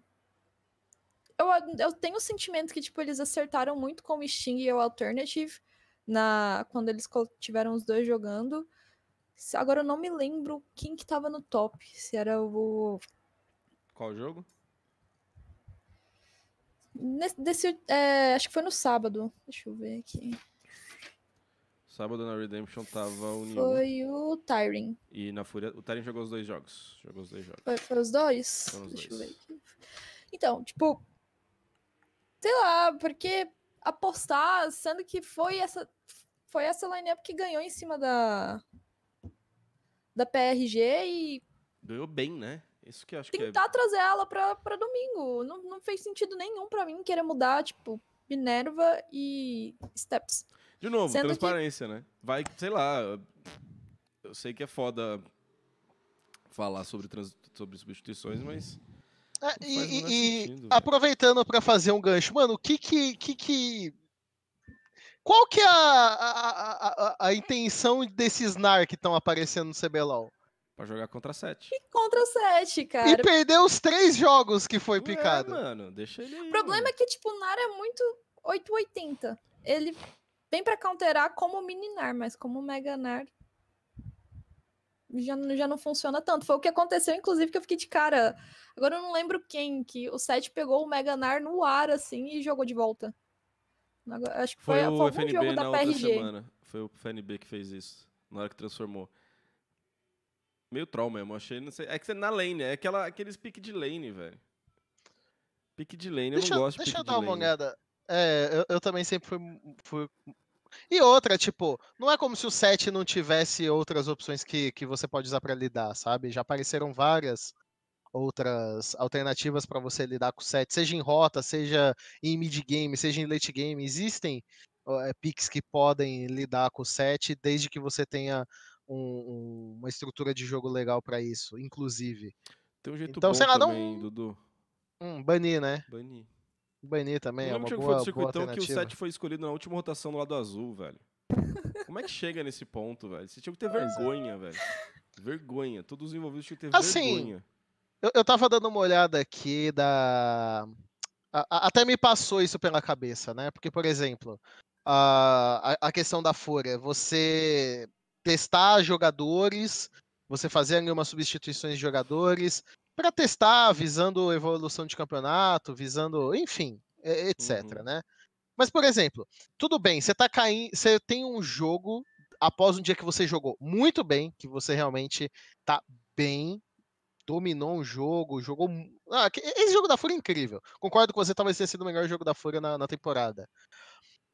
eu, eu tenho o sentimento que, tipo, eles acertaram muito com o Sting e o Alternative na, quando eles tiveram os dois jogando. Se- Agora eu não me lembro quem que tava no top, se era o... Qual jogo? nesse- desse, é, acho que foi no sábado. Deixa eu ver aqui. Sábado na Redemption tava o Nil. Foi o Tyring. E na Fúria, o Taren jogou os dois jogos. Jogou os dois jogos. Foi, foi os dois? Foram os Deixa eu dois. ver aqui. Então, tipo. Sei lá, porque apostar, sendo que foi essa. Foi essa lineup que ganhou em cima da. da PRG e Ganhou bem, né? Isso que eu acho que é. tentar trazer ela pra, pra domingo. Não, não fez sentido nenhum pra mim querer mudar, tipo, Minerva e Steps. De novo, Sendo que- transparência, né? Vai, sei lá. Eu sei que é foda falar sobre, trans- sobre substituições, mas. É, e, sentido, aproveitando pra fazer um gancho, mano, o que que, que que- Qual que é a, a, a, a- a intenção desses NAR que estão aparecendo no CBLOL? Pra jogar contra sete. E contra 7, E cara. perdeu os três jogos que foi É, picado. mano, deixa ele. O problema é que, tipo, o Nar é muito 880. Ele vem pra counterar como Mininar, mas como Mega Nar já, não- já não funciona tanto. Foi o que aconteceu, inclusive, que eu fiquei de cara. Agora eu não lembro quem, que o Seth pegou o Mega Nar no ar, assim, e jogou de volta. Agora- Acho que foi, Foi, foi o algum FNB jogo na da outra PRG. semana. Foi o FNB que fez isso. Na hora que transformou. Meio troll mesmo, achei. Não sei. É que você na lane, é aquela, aqueles pique de lane, velho. Pique de lane, eu Deixa, não gosto de deixa pique eu de dar uma olhada. É, eu, eu também sempre fui, fui- E outra, tipo, não é como se o set não tivesse outras opções que, que você pode usar pra lidar, sabe? Já apareceram várias outras alternativas pra você lidar com o set, seja em rota, seja em mid game, seja em late game. Existem é, picks que podem lidar com o set, desde que você tenha um- um- uma estrutura de jogo legal pra isso, inclusive. Tem um jeito Então, bom sei lá, também, Dudu. Hum, banir, né? Banir. Banir também é lembro uma que boa, foi do circuitão que o. 7 foi escolhido na última rotação do lado azul, velho. Como é que chega nesse ponto, velho? Você tinha que ter é. vergonha, velho. Vergonha. Todos os envolvidos tinham que ter Assim, vergonha. Eu, eu tava dando uma olhada aqui da. a- a- até me passou isso pela cabeça, né? Porque, por exemplo, a, a- a questão da Fúria, você testar jogadores, você fazer ali umas substituições de jogadores, para testar, visando evolução de campeonato, visando, enfim, etc, Uhum. né? Mas, por exemplo, tudo bem, você tá caindo, você tem um jogo após um dia que você jogou muito bem, que você realmente tá bem, dominou um jogo, jogou. Ah, esse jogo da Fúria é incrível. Concordo com você, talvez tenha sido o melhor jogo da Fúria na, na temporada.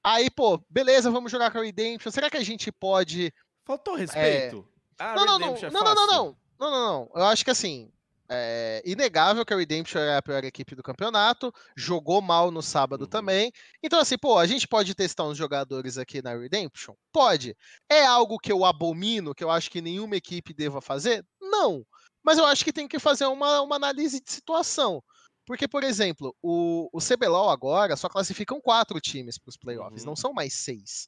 Aí, pô, beleza, vamos jogar com a Redemption. Será que a gente pode. Faltou respeito. Ah, é. não, não, não, Redemption é não, não, não, não, não, não, não. Eu acho que assim. É inegável que a Redemption é a pior equipe do campeonato, jogou mal no sábado Uhum. também. Então, assim, pô, a gente pode testar uns jogadores aqui na Redemption? Pode. É algo que eu abomino, que eu acho que nenhuma equipe deva fazer? Não. Mas eu acho que tem que fazer uma, uma análise de situação. Porque, por exemplo, o, o CBLOL agora só classificam quatro times para os playoffs, Uhum. não são mais seis.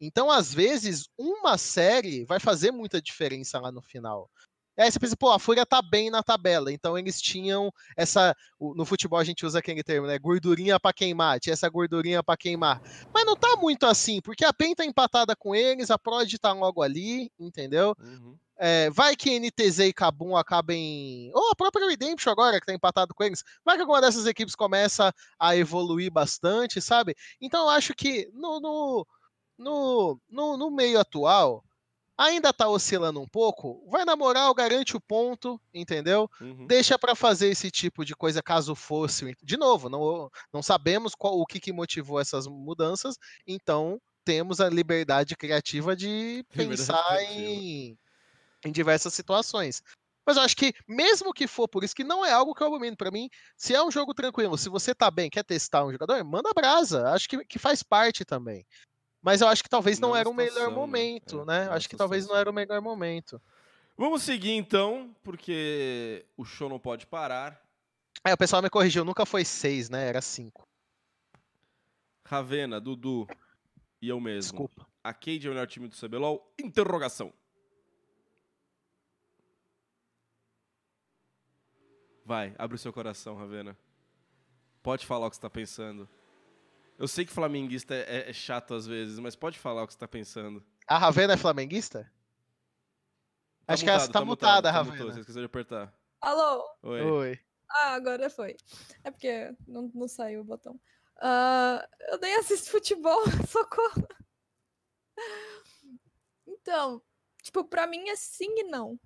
Então, às vezes, uma série vai fazer muita diferença lá no final. E aí você pensa, pô, a Fúria tá bem na tabela, então eles tinham essa. No futebol a gente usa aquele termo, né? Gordurinha pra queimar, tinha essa gordurinha pra queimar. Mas não tá muito assim, porque a PEN tá empatada com eles, a Prod tá logo ali, entendeu? Uhum. É, vai que NTZ e Kabum acabem. Ou a própria Redemption agora, que tá empatado com eles. Vai que alguma dessas equipes começa a evoluir bastante, sabe? Então eu acho que no, no, no, no, no meio atual. Ainda tá oscilando um pouco, vai na moral, garante o ponto, entendeu? Uhum. Deixa pra fazer esse tipo de coisa caso fosse. De novo, não, não sabemos qual, o que, que motivou essas mudanças, então temos a liberdade criativa de pensar criativa. em, em diversas situações. Mas eu acho que, mesmo que for por isso, que não é algo que eu abomino. Pra mim, se é um jogo tranquilo, se você tá bem, quer testar um jogador, manda brasa. Acho que, que faz parte também. Mas eu acho que talvez não, Não na era o melhor né? momento, É, né? na Acho que talvez não situação. era o melhor momento. Vamos seguir então, porque o show não pode parar. É, o pessoal me corrigiu, nunca foi seis, né? Era cinco. Ravena, Dudu e eu mesmo. Desculpa. A Cade é o melhor time do CBLOL? Interrogação. Vai, abre o seu coração, Ravena. Pode falar o que você tá pensando. Eu sei que flamenguista é, é- é chato às vezes, mas pode falar o que você tá pensando. A Ravena é flamenguista? Tá Acho que essa tá mutada, tá Ravena. mutou, Você esqueceu de apertar. Alô? Oi. Oi. Ah, agora foi. É porque não, não saiu o botão. Ah, eu nem assisto futebol, socorro. Então, tipo, pra mim é sim e não.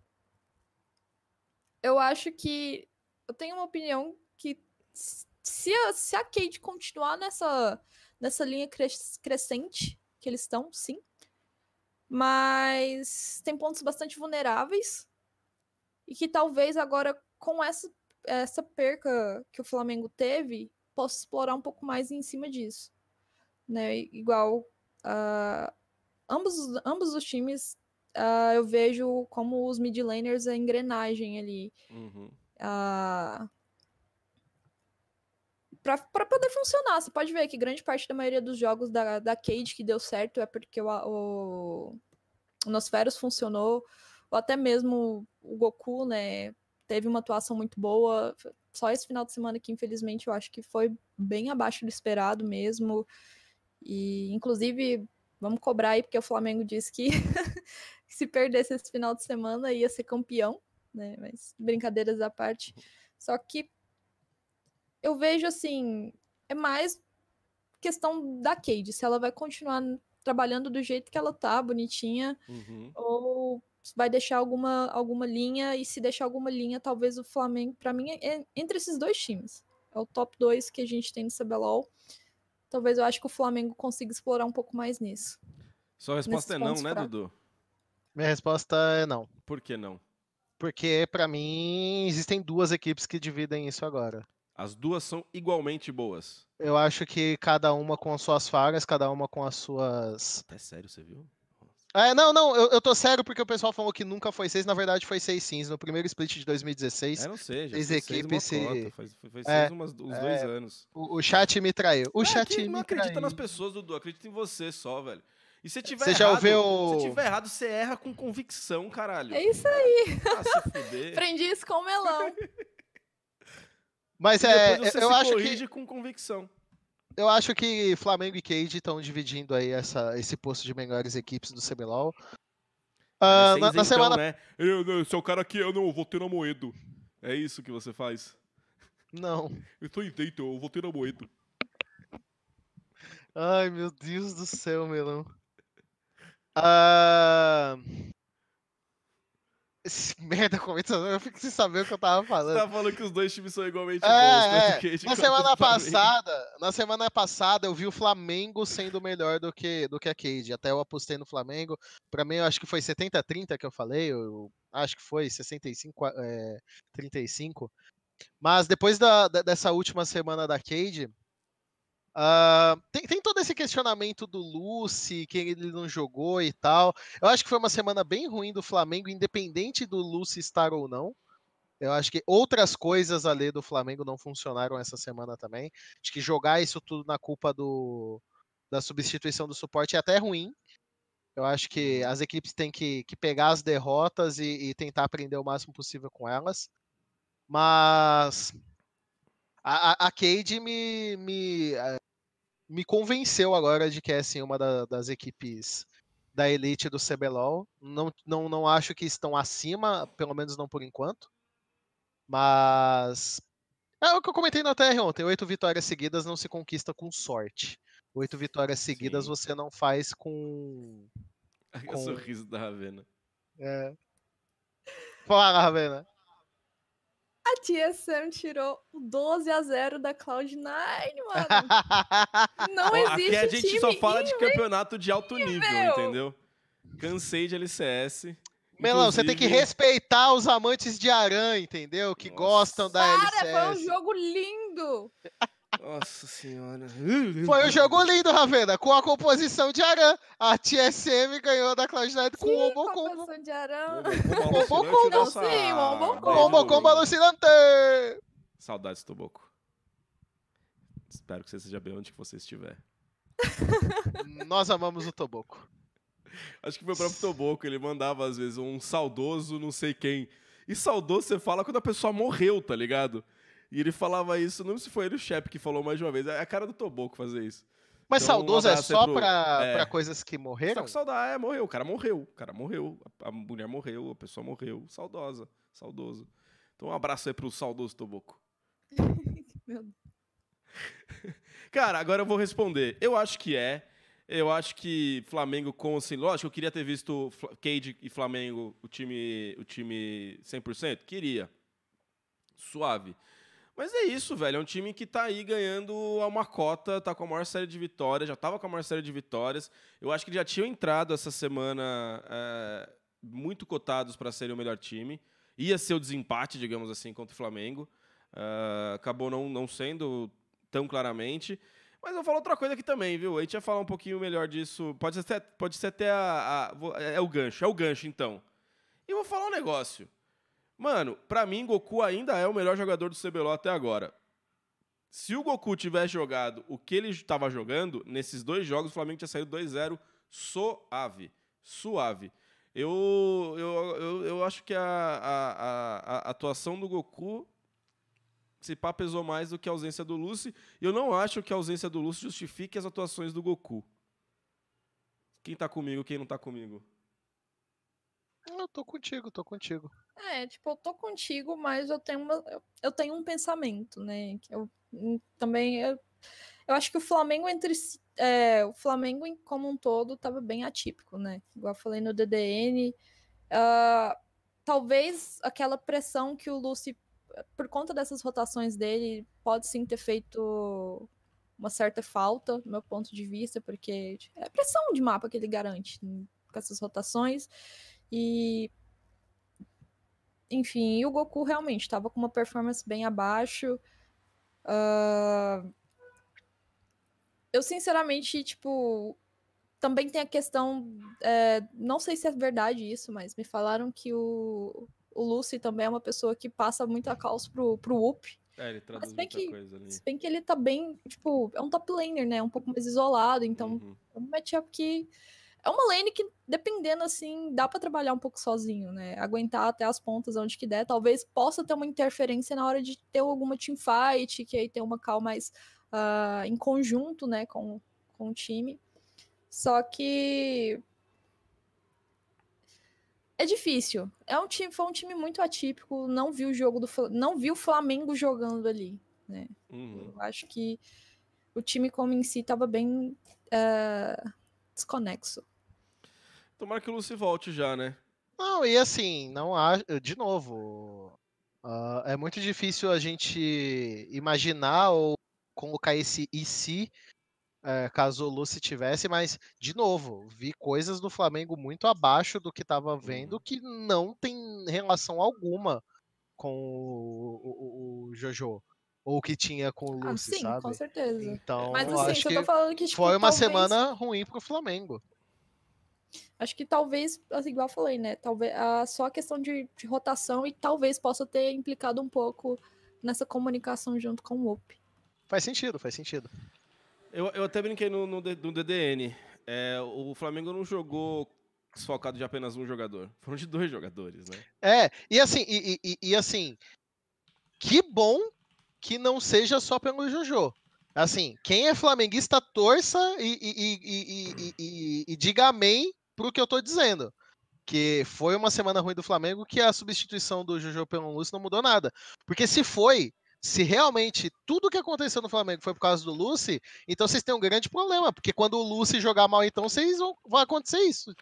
Eu acho que. Eu tenho uma opinião que se a, se a Kate continuar nessa, nessa linha cres- crescente que eles estão, sim. mas tem pontos bastante vulneráveis e que talvez agora com essa, essa perca que o Flamengo teve, possa explorar um pouco mais em cima disso. Né? Igual uh, ambos, ambos os times uh, eu vejo como os mid laners a engrenagem ali. Uhum. Uh, para poder funcionar. Você pode ver que grande parte da maioria dos jogos da, da Cade que deu certo é porque o, o, o Nosferos funcionou, ou até mesmo o Goku, né, teve uma atuação muito boa. Só esse final de semana que, infelizmente, eu acho que foi bem abaixo do esperado mesmo. E, inclusive, vamos cobrar aí, porque o Flamengo disse que se perdesse esse final de semana ia ser campeão, né? Mas brincadeiras à parte. Só que eu vejo assim, é mais questão da Cade, se ela vai continuar trabalhando do jeito que ela tá, bonitinha, uhum. ou vai deixar alguma, alguma linha, e se deixar alguma linha, talvez o Flamengo, para mim, é entre esses dois times. É o top 2 que a gente tem no CBLOL. Talvez eu acho que o Flamengo consiga explorar um pouco mais nisso. Sua resposta é não, né, pra... Dudu? Minha resposta é não. Por que não? Porque, para mim, existem duas equipes que dividem isso agora. As duas são igualmente boas. Eu acho que cada uma com as suas falhas, cada uma com as suas. Até sério, você viu? É, não, não, eu, eu tô sério porque o pessoal falou que nunca foi seis, na verdade foi seis sims, no primeiro split de 2016. É, não sei, já seis equipes se... Foi, foi, é, seis umas, uns é, dois anos. O, o, chat me traiu. O é, chat me não acredita traiu. nas pessoas, Dudu, acredita em você só, velho. E se tiver você errado, já ouviu... se tiver errado, você erra com convicção, caralho. É isso aí. Ah, se fuder. Aprendi isso com o melão. Mas é, eu se acho que com convicção. eu acho que Flamengo e Cade estão dividindo aí essa, esse posto de melhores equipes do CBLOL. Ah, Uh, na, na então, semana. né? Eu, eu, se é o cara aqui, eu não ter na Moedo. É isso que você faz? Não. Eu tô isento, eu vou ter na Moedo. Ai, meu Deus do céu, melão. Ah, Esse merda comentando, eu fico sem saber o que eu tava Você falando. tá falando que os dois times são igualmente É, bons, é. a gente Na semana Flamengo. passada, na semana passada eu vi o Flamengo sendo melhor do que do que a Cade. Até eu apostei no Flamengo. Pra mim, eu acho que foi 70-30 que eu falei. Eu acho que foi 65 é, 35. Mas depois da, da- dessa última semana da Cade, ah, tem, tem todo esse questionamento do Lucy, que ele não jogou e tal. Eu acho que foi uma semana bem ruim do Flamengo, independente do Lucy estar ou não. Eu acho que outras coisas ali do Flamengo não funcionaram essa semana também. Acho que jogar isso tudo na culpa do, da substituição do suporte é até ruim. Eu acho que as equipes têm que, que pegar as derrotas e, e tentar aprender o máximo possível com elas. Mas a, a, a Cade me, me, eh, me convenceu agora de que é assim, uma da- das equipes da elite do CBLOL. Não, não, não acho que estão acima, pelo menos não por enquanto. Mas é o que eu comentei na TR ontem. Oito vitórias seguidas não se conquista com sorte. Oito vitórias seguidas Sim. você não faz com. O com- sorriso da Ravena. É... Fala, Ravena. A TSM tirou o 12 a 0 da Cloud9, mano. Não existe Aqui a gente só fala de campeonato de alto nível, entendeu? Cansei de LCS. Melão, você tem que respeitar os amantes de Aran, entendeu? Que Nossa. gostam da Cara, foi um LCS. jogo lindo. Nossa senhora. Foi um jogo lindo, Ravena, com a composição de Aran. A TSM ganhou da Cloud9 com o Ombo Combo. composição de. Combo, Não, Nossa, sim, Ombo Combo. Combo Combo alucinante! Saudades, Toboco. Espero que você seja bem onde que você estiver. Nós amamos o Toboco. Acho que foi o próprio Toboco, ele mandava às vezes um saudoso não sei quem. E saudoso você fala quando a pessoa morreu, tá ligado? E ele falava isso, não lembro se foi ele o Shep que falou mais de uma vez. É a cara do Toboco fazer isso. Mas Então, saudoso é só pro- pra, é. pra coisas que Só morreram? que saudade, é, morreu. O cara morreu. O cara morreu. A, a mulher morreu, a pessoa morreu. Saudosa, saudoso. Então um abraço aí pro saudoso Toboco. Meu Deus. Cara, agora eu vou responder. Eu acho que é. Eu acho que Flamengo com assim, lógico, eu queria ter visto Cade e Flamengo o time o time 100%, queria. Suave. Mas é isso, velho. É um time que tá aí ganhando uma cota, tá com a maior série de vitórias, já tava com a maior série de vitórias. Eu acho que já tinham entrado essa semana é, muito cotados para serem o melhor time. Ia ser o desempate, digamos assim, contra o Flamengo. Uh, acabou não, não sendo tão claramente. Mas eu falar outra coisa aqui também, viu? A gente ia falar um pouquinho melhor disso. Pode ser, pode ser até a, a, É o gancho, é o gancho, então. E vou falar um negócio. Mano, pra mim, Goku ainda é o melhor jogador do CBLOL até agora. Se o Goku tivesse jogado o que ele estava jogando, nesses dois jogos o Flamengo tinha saído 2-0 suave. Suave. Eu, eu, eu, eu acho que a, a, a, a atuação do Goku se pá pesou mais do que a ausência do Lucy. E eu não acho que a ausência do Lucy justifique as atuações do Goku. Quem tá comigo, quem não tá comigo? Eu tô contigo, tô contigo. É, tipo, eu tô contigo, mas eu tenho, uma, eu tenho um pensamento, né? Que eu hum, também. Eu, eu acho que o Flamengo entre é, o Flamengo como um todo tava bem atípico, né? Igual eu falei no DDN. Uh, ah, talvez aquela pressão que o Lucy por conta dessas rotações dele, pode sim ter feito uma certa falta, do meu ponto de vista, porque é pressão de mapa que ele garante com essas rotações. E. Enfim, o Goku realmente estava com uma performance bem abaixo. Uh... Eu, sinceramente, tipo. Também tem a questão. É... Não sei se é verdade isso, mas me falaram que o, o Lucy também é uma pessoa que passa muita caos pro, pro Up. É, ele traduz Mas bem que, coisa ali. Se bem que ele tá bem, tipo, é um top laner, né? Um pouco mais isolado, então uhum. é um matchup que é uma lane que, dependendo, assim, dá para trabalhar um pouco sozinho, né? Aguentar até as pontas onde que der. Talvez possa ter uma interferência na hora de ter alguma teamfight, que aí tem uma call mais uh, em conjunto, né, com, com o time. Só que é difícil. É um time, foi um time muito atípico. Não vi o jogo do não vi o Flamengo jogando ali, né? Uhum. Eu acho que o time como em si estava bem uh, desconexo. Tomara que o Lucy volte já, né? Não, e assim, não há. De novo, uh, é muito difícil a gente imaginar ou colocar esse e se é, caso o Lucy tivesse, mas, de novo, vi coisas do Flamengo muito abaixo do que estava vendo, uhum. que não tem relação alguma com o, o, o Jojo. Ou que tinha com o Lucy, ah, sim, sabe? com certeza. Então, mas assim, acho eu tô falando que tipo, foi uma talvez... semana ruim pro Flamengo. Acho que talvez, assim, igual eu falei, né? Talvez a, só a questão de, de, rotação e talvez possa ter implicado um pouco nessa comunicação junto com o UP. Faz sentido, faz sentido. Eu, eu até brinquei no, no, no DDN. É, o Flamengo não jogou desfocado de apenas um jogador. Foram de dois jogadores, né? É, e assim, e, e, e assim, que bom que não seja só pelo Jojo. Assim, quem é flamenguista, torça e, e, e, e, diga amém pro que eu tô dizendo. Que foi uma semana ruim do Flamengo que a substituição do Jojo pelo Lúcio não mudou nada. Porque se foi, se realmente tudo que aconteceu no Flamengo foi por causa do Lucy, então vocês têm um grande problema, porque quando o Lucy jogar mal, então vocês vão acontecer isso.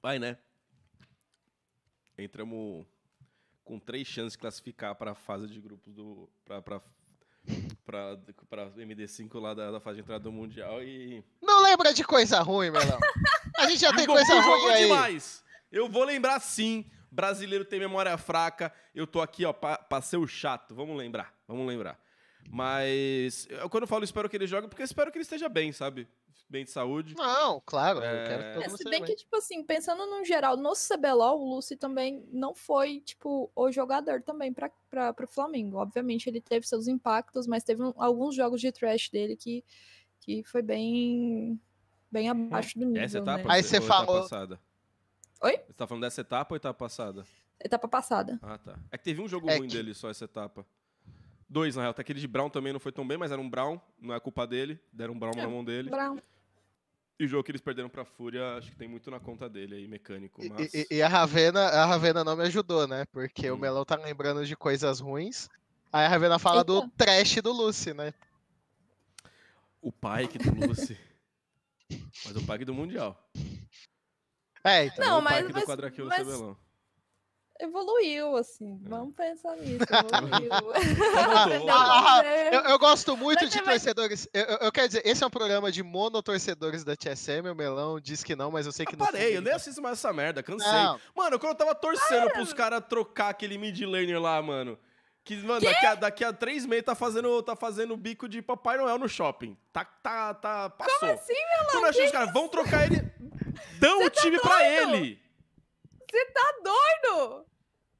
Vai, né? Entramos com três chances de classificar para a fase de grupos do para para MD5 lá da, da, fase de entrada do Mundial e. Não lembra de coisa ruim, Melão. A gente já tem coisa ruim aí. demais. Eu vou lembrar sim. Brasileiro tem memória fraca. Eu tô aqui, ó, pra, pra ser o chato. Vamos lembrar, vamos lembrar. Mas eu, quando eu falo espero que ele jogue, porque eu espero que ele esteja bem, sabe? Bem de saúde. Não, claro, é... eu quero que todo é, Se bem que, tipo assim, pensando no geral, no CBLOL, o Lucy também não foi, tipo, o jogador também para o Flamengo. Obviamente ele teve seus impactos, mas teve um, alguns jogos de trash dele que, que foi bem bem abaixo do nível, Essa etapa, né? Aí você falou... Passada? Oi? Você tá falando dessa etapa ou etapa passada? Etapa passada. Ah, tá. É que teve um jogo é ruim que... dele só essa etapa. Dois, na real. Até aquele de Brown também não foi tão bem, mas era um Brown, não é culpa dele. Deram um Brown é, na mão dele. Brown. E o jogo que eles perderam pra Fúria, acho que tem muito na conta dele aí, mecânico. Mas... E, e, e, a, Ravena, a Ravena não me ajudou, né? Porque hum. o Melão tá lembrando de coisas ruins. Aí a Ravena fala Eita. do trash do Lucy, né? O pai que do Lucy. mas o pai do Mundial. É, então. Não, o mas, mas, do Quadraquilo mas, Cebelão. Evoluiu, assim. É. Vamos pensar nisso. Evoluiu. voltou, Dá pra voltou. ver. Eu, eu gosto muito de mais- torcedores. Eu, eu- eu quero dizer, esse é um programa de monotorcedores da TSM. O Melão diz que não, mas eu sei que Eu no parei, eu nem tá- assisto mais essa merda, cansei. Não, Mano, quando eu tava torcendo pros caras trocar aquele mid laner lá, mano. Que, mano, daqui a, daqui a três meses tá fazendo, tá fazendo bico de Papai Noel no shopping. Tá, tá, tá, passou. Como assim, Quando eu achei os caras, vão trocar ele, dão o time pra doido? ele. Você tá doido?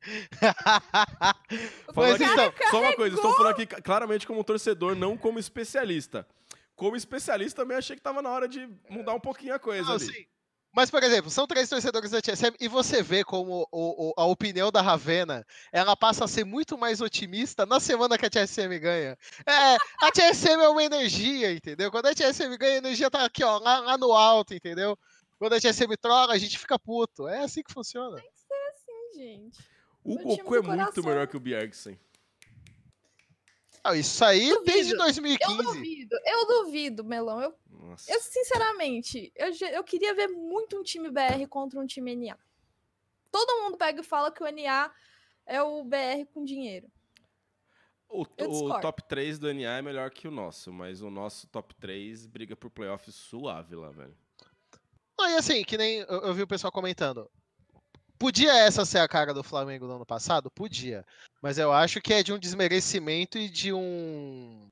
Mas então- só uma coisa, estou falando aqui claramente como torcedor, não como especialista. Como especialista, também achei que tava na hora de mudar um pouquinho a coisa Não, ali. sim. Mas, por exemplo, são três torcedores da TSM e você vê como o- o- a opinião da Ravena ela passa a ser muito mais otimista na semana que a TSM ganha. É, a TSM é uma energia, entendeu? Quando a TSM ganha, a energia tá aqui, ó, lá, lá no alto, entendeu? Quando a TSM troca, a gente fica puto. É assim que funciona. Sim, gente. O Meu Goku é do muito coração. melhor que o Bjergsen. Ah, isso aí Duvido. desde Eu 2015. duvido, eu duvido, Melão. Eu, eu sinceramente, eu, eu queria ver muito um time BR contra um time NA. Todo mundo pega e fala que o NA é o BR com dinheiro. O, Eu o top 3 do NA é melhor que o nosso, mas o nosso top 3 briga por playoff suave lá, velho. Não, e assim, que nem eu, eu vi o pessoal comentando. Podia essa ser a cara do Flamengo no ano passado? Podia. Mas eu acho que é de um desmerecimento e de um.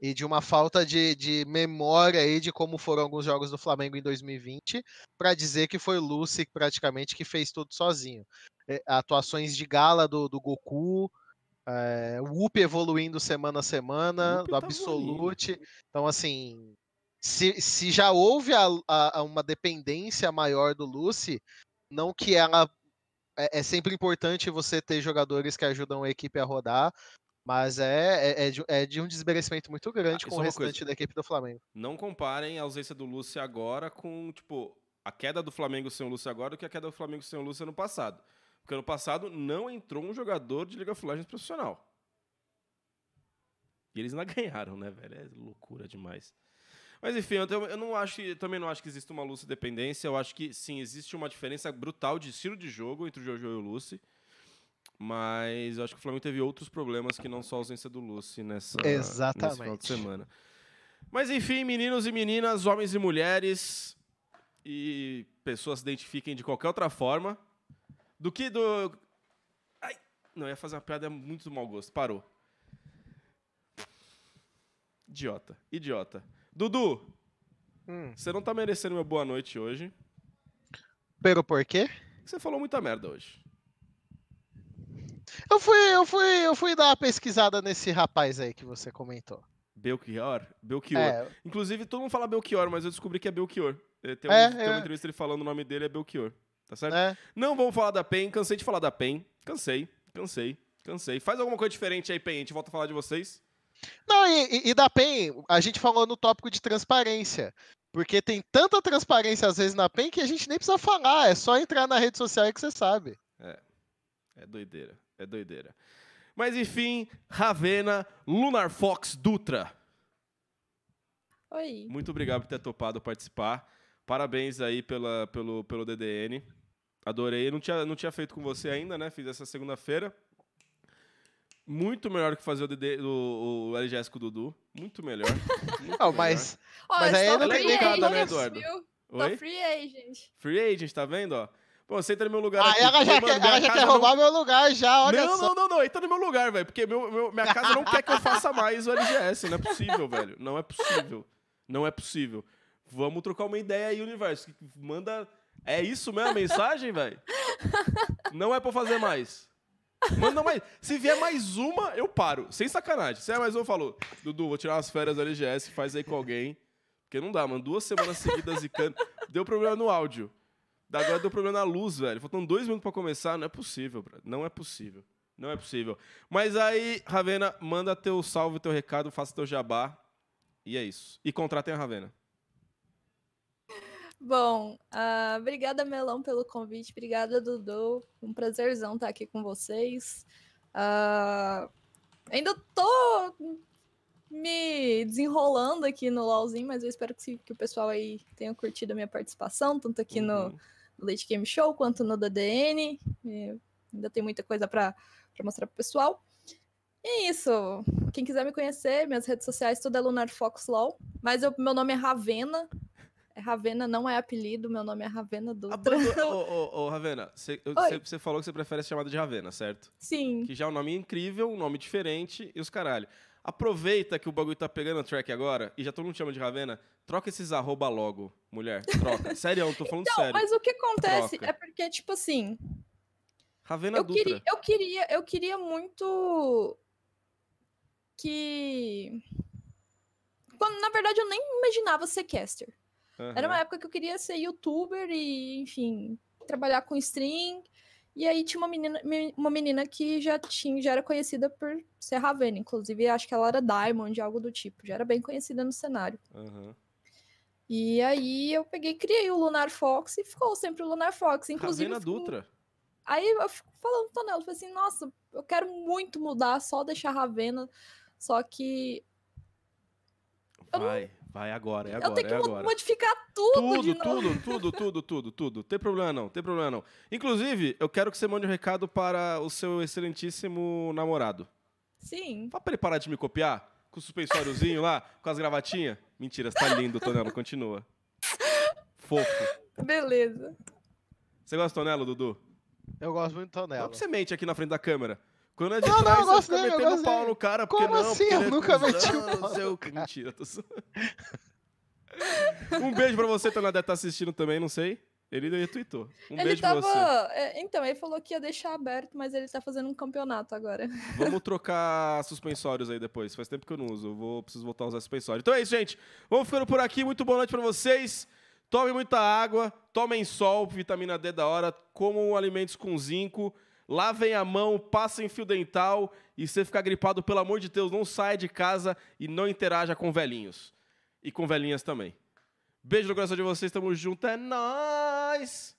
E de uma falta de, de memória aí de como foram alguns jogos do Flamengo em 2020, para dizer que foi o Lucy praticamente que fez tudo sozinho. É, atuações de gala do, do Goku, é, o Up evoluindo semana a semana, do tava Absolute. Então, assim, se, se já houve a- a uma dependência maior do Lucy, não que ela. É, é sempre importante você ter jogadores que ajudam a equipe a rodar, mas é, é, é de, é de um desmerecimento muito grande Ah, com o coisa. restante da equipe do Flamengo. Não comparem a ausência do Lúcio agora com, tipo, a queda do Flamengo sem o Lúcio agora do que a queda do Flamengo sem o Lúcio ano passado. Porque ano passado não entrou um jogador de Liga of Legends profissional. E eles ainda ganharam, né, velho? É loucura demais. Mas enfim, eu, eu não acho que, também não acho que existe uma Lucy dependência. Eu acho que sim, existe uma diferença brutal de estilo de jogo entre o Jojo e o Lucy. Mas eu acho que o Flamengo teve outros problemas que não só a ausência do Lucy nessa, nesse final de Exatamente. semana. Mas enfim, meninos e meninas, homens e mulheres e pessoas se identifiquem de qualquer outra forma do que do. Ai, não, ia fazer uma piada muito do mau gosto. Parou. Idiota, idiota. Dudu, Hum. você não tá merecendo uma boa noite hoje. Pero por quê? Você falou muita merda hoje. Eu fui, eu fui, eu fui dar uma pesquisada nesse rapaz aí que você comentou. Belchior? Belchior. É, Inclusive, todo mundo fala Belchior, mas eu descobri que é Belchior. Tem, um- É, tem uma é. entrevista ele falando o nome dele é Belchior. Tá certo? né? Não vamos falar da PEN, cansei de falar da PEN. Cansei, cansei, cansei. Faz alguma coisa diferente aí, PEN, a gente volta a falar de vocês. Não, e, e- e da PEN, a gente falou no tópico de transparência. Porque tem tanta transparência às vezes na PEN que a gente nem precisa falar. É só entrar na rede social que você sabe. É doideira, é doideira. Mas enfim, Ravena, Lunar Fox Dutra. Oi. Muito obrigado por ter topado participar. Parabéns aí pela, pelo, pelo DDN. Adorei. Não tinha, não tinha feito com você ainda, né? Fiz essa segunda-feira. Muito melhor que fazer o, DD, o, o LGS com o Dudu. Muito melhor. Muito Não, melhor. mas. Ó, Mas aí não tem nem agent, Eduardo? viu? Oi? Tô free agent. Free agent, tá vendo, ó? Pô, você entra no meu lugar Ah, aqui. ela já quer, ela já quer não- roubar meu lugar já, olha não, só. não, não, não, entra no meu lugar, velho. Porque meu, meu- minha casa não quer que eu faça mais o LGS. Não é possível, velho. Não é possível. Não é possível. Vamos trocar uma ideia aí, universo. Manda. É isso mesmo a mensagem, velho? Não é pra fazer mais. Manda mais. Se vier mais uma, eu paro. Sem sacanagem. Se vier mais uma, eu falo, Dudu, vou tirar umas férias do LGS, faz aí com alguém. Porque não dá, mano. Duas semanas seguidas zicando. Deu problema no áudio. Agora deu problema na luz, velho. Faltam dois minutos pra começar. Não é possível, brother. Não é possível. Não é possível. Mas aí, Ravena, manda teu salve, teu recado, faça teu jabá. E é isso. E contratem a Ravena. Bom, ah, obrigada, Melão, pelo convite. Obrigada, Dudu. Um prazerzão estar aqui com vocês. Ah, ainda tô me desenrolando aqui no LOLzinho, mas eu espero que, que o pessoal aí tenha curtido a minha participação, tanto aqui no, Uhum. no Late Game Show quanto no DDN. E Ainda tem muita coisa para mostrar pro pessoal. E é isso. Quem quiser me conhecer, minhas redes sociais, tudo é Lunar Fox Law. Mas eu, meu nome é Ravena. É Ravena, não é apelido, meu nome é Ravena Dutra. Ô, ô, ô, Ravena, você falou que você prefere ser chamada de Ravena, certo? Sim. Que já é um nome incrível, um nome diferente e os caralho. Aproveita que o bagulho tá pegando o track agora e já todo mundo chama de Ravena. Troca esses arroba logo, mulher. Troca. sério, eu tô falando então, sério. Mas o que acontece troca. é porque, tipo assim. Ravena eu Dutra. Queria, eu, queria, eu queria muito que. Quando, na verdade, eu nem imaginava ser caster. Uhum. Era uma época que eu queria ser youtuber e, enfim, trabalhar com stream. E aí tinha uma menina, uma menina que já tinha, já era conhecida por ser Raven, inclusive acho que ela era Diamond, algo do tipo, já era bem conhecida no cenário. Uhum. E aí eu peguei criei o Lunar Fox e ficou sempre o Lunar Fox. Inclusive. Ravena Dutra. Aí eu fico falando com Tonelo, falei assim, nossa, eu quero muito mudar, só deixar Ravena. Só que. Vai, não... vai agora, é agora. Eu tenho que é agora. modificar tudo. Tudo, tudo, tudo, tudo, tudo, tudo. Tem problema não, tem problema não. Inclusive, eu quero que você mande um recado para o seu excelentíssimo namorado. Sim. Fala pra ele parar de me copiar, com o suspensóriozinho lá, com as gravatinhas. Mentira, você tá lindo, Tonelo, continua. Fofo. Beleza. Você gosta do Tonelo, Dudu? Eu gosto muito do Tonelo. Como você mente aqui na frente da câmera? Quando é de não, trás, não, você fica metendo o pau no cara. Porque Como não, assim? eu é nunca meti o pau seu... Mentira, tô só... Um beijo pra você, Tonel, deve estar tá assistindo também, não sei. Ele retweetou. Um ele beijo tava... pra você. É, então, ele falou que ia deixar aberto, mas ele tá fazendo um campeonato agora. Vamos trocar suspensórios aí depois. Faz tempo que eu não uso. Eu vou, preciso voltar a usar suspensório. Então é isso, gente. Vamos ficando por aqui. Muito boa noite pra vocês. Tomem muita água, tomem sol, vitamina D da hora, comam alimentos com zinco lavem a mão, passem fio dental e se ficar gripado, pelo amor de Deus, não saia de casa e não interaja com velhinhos. E com velhinhas também. Beijo no coração de vocês, tamo junto, é nóis!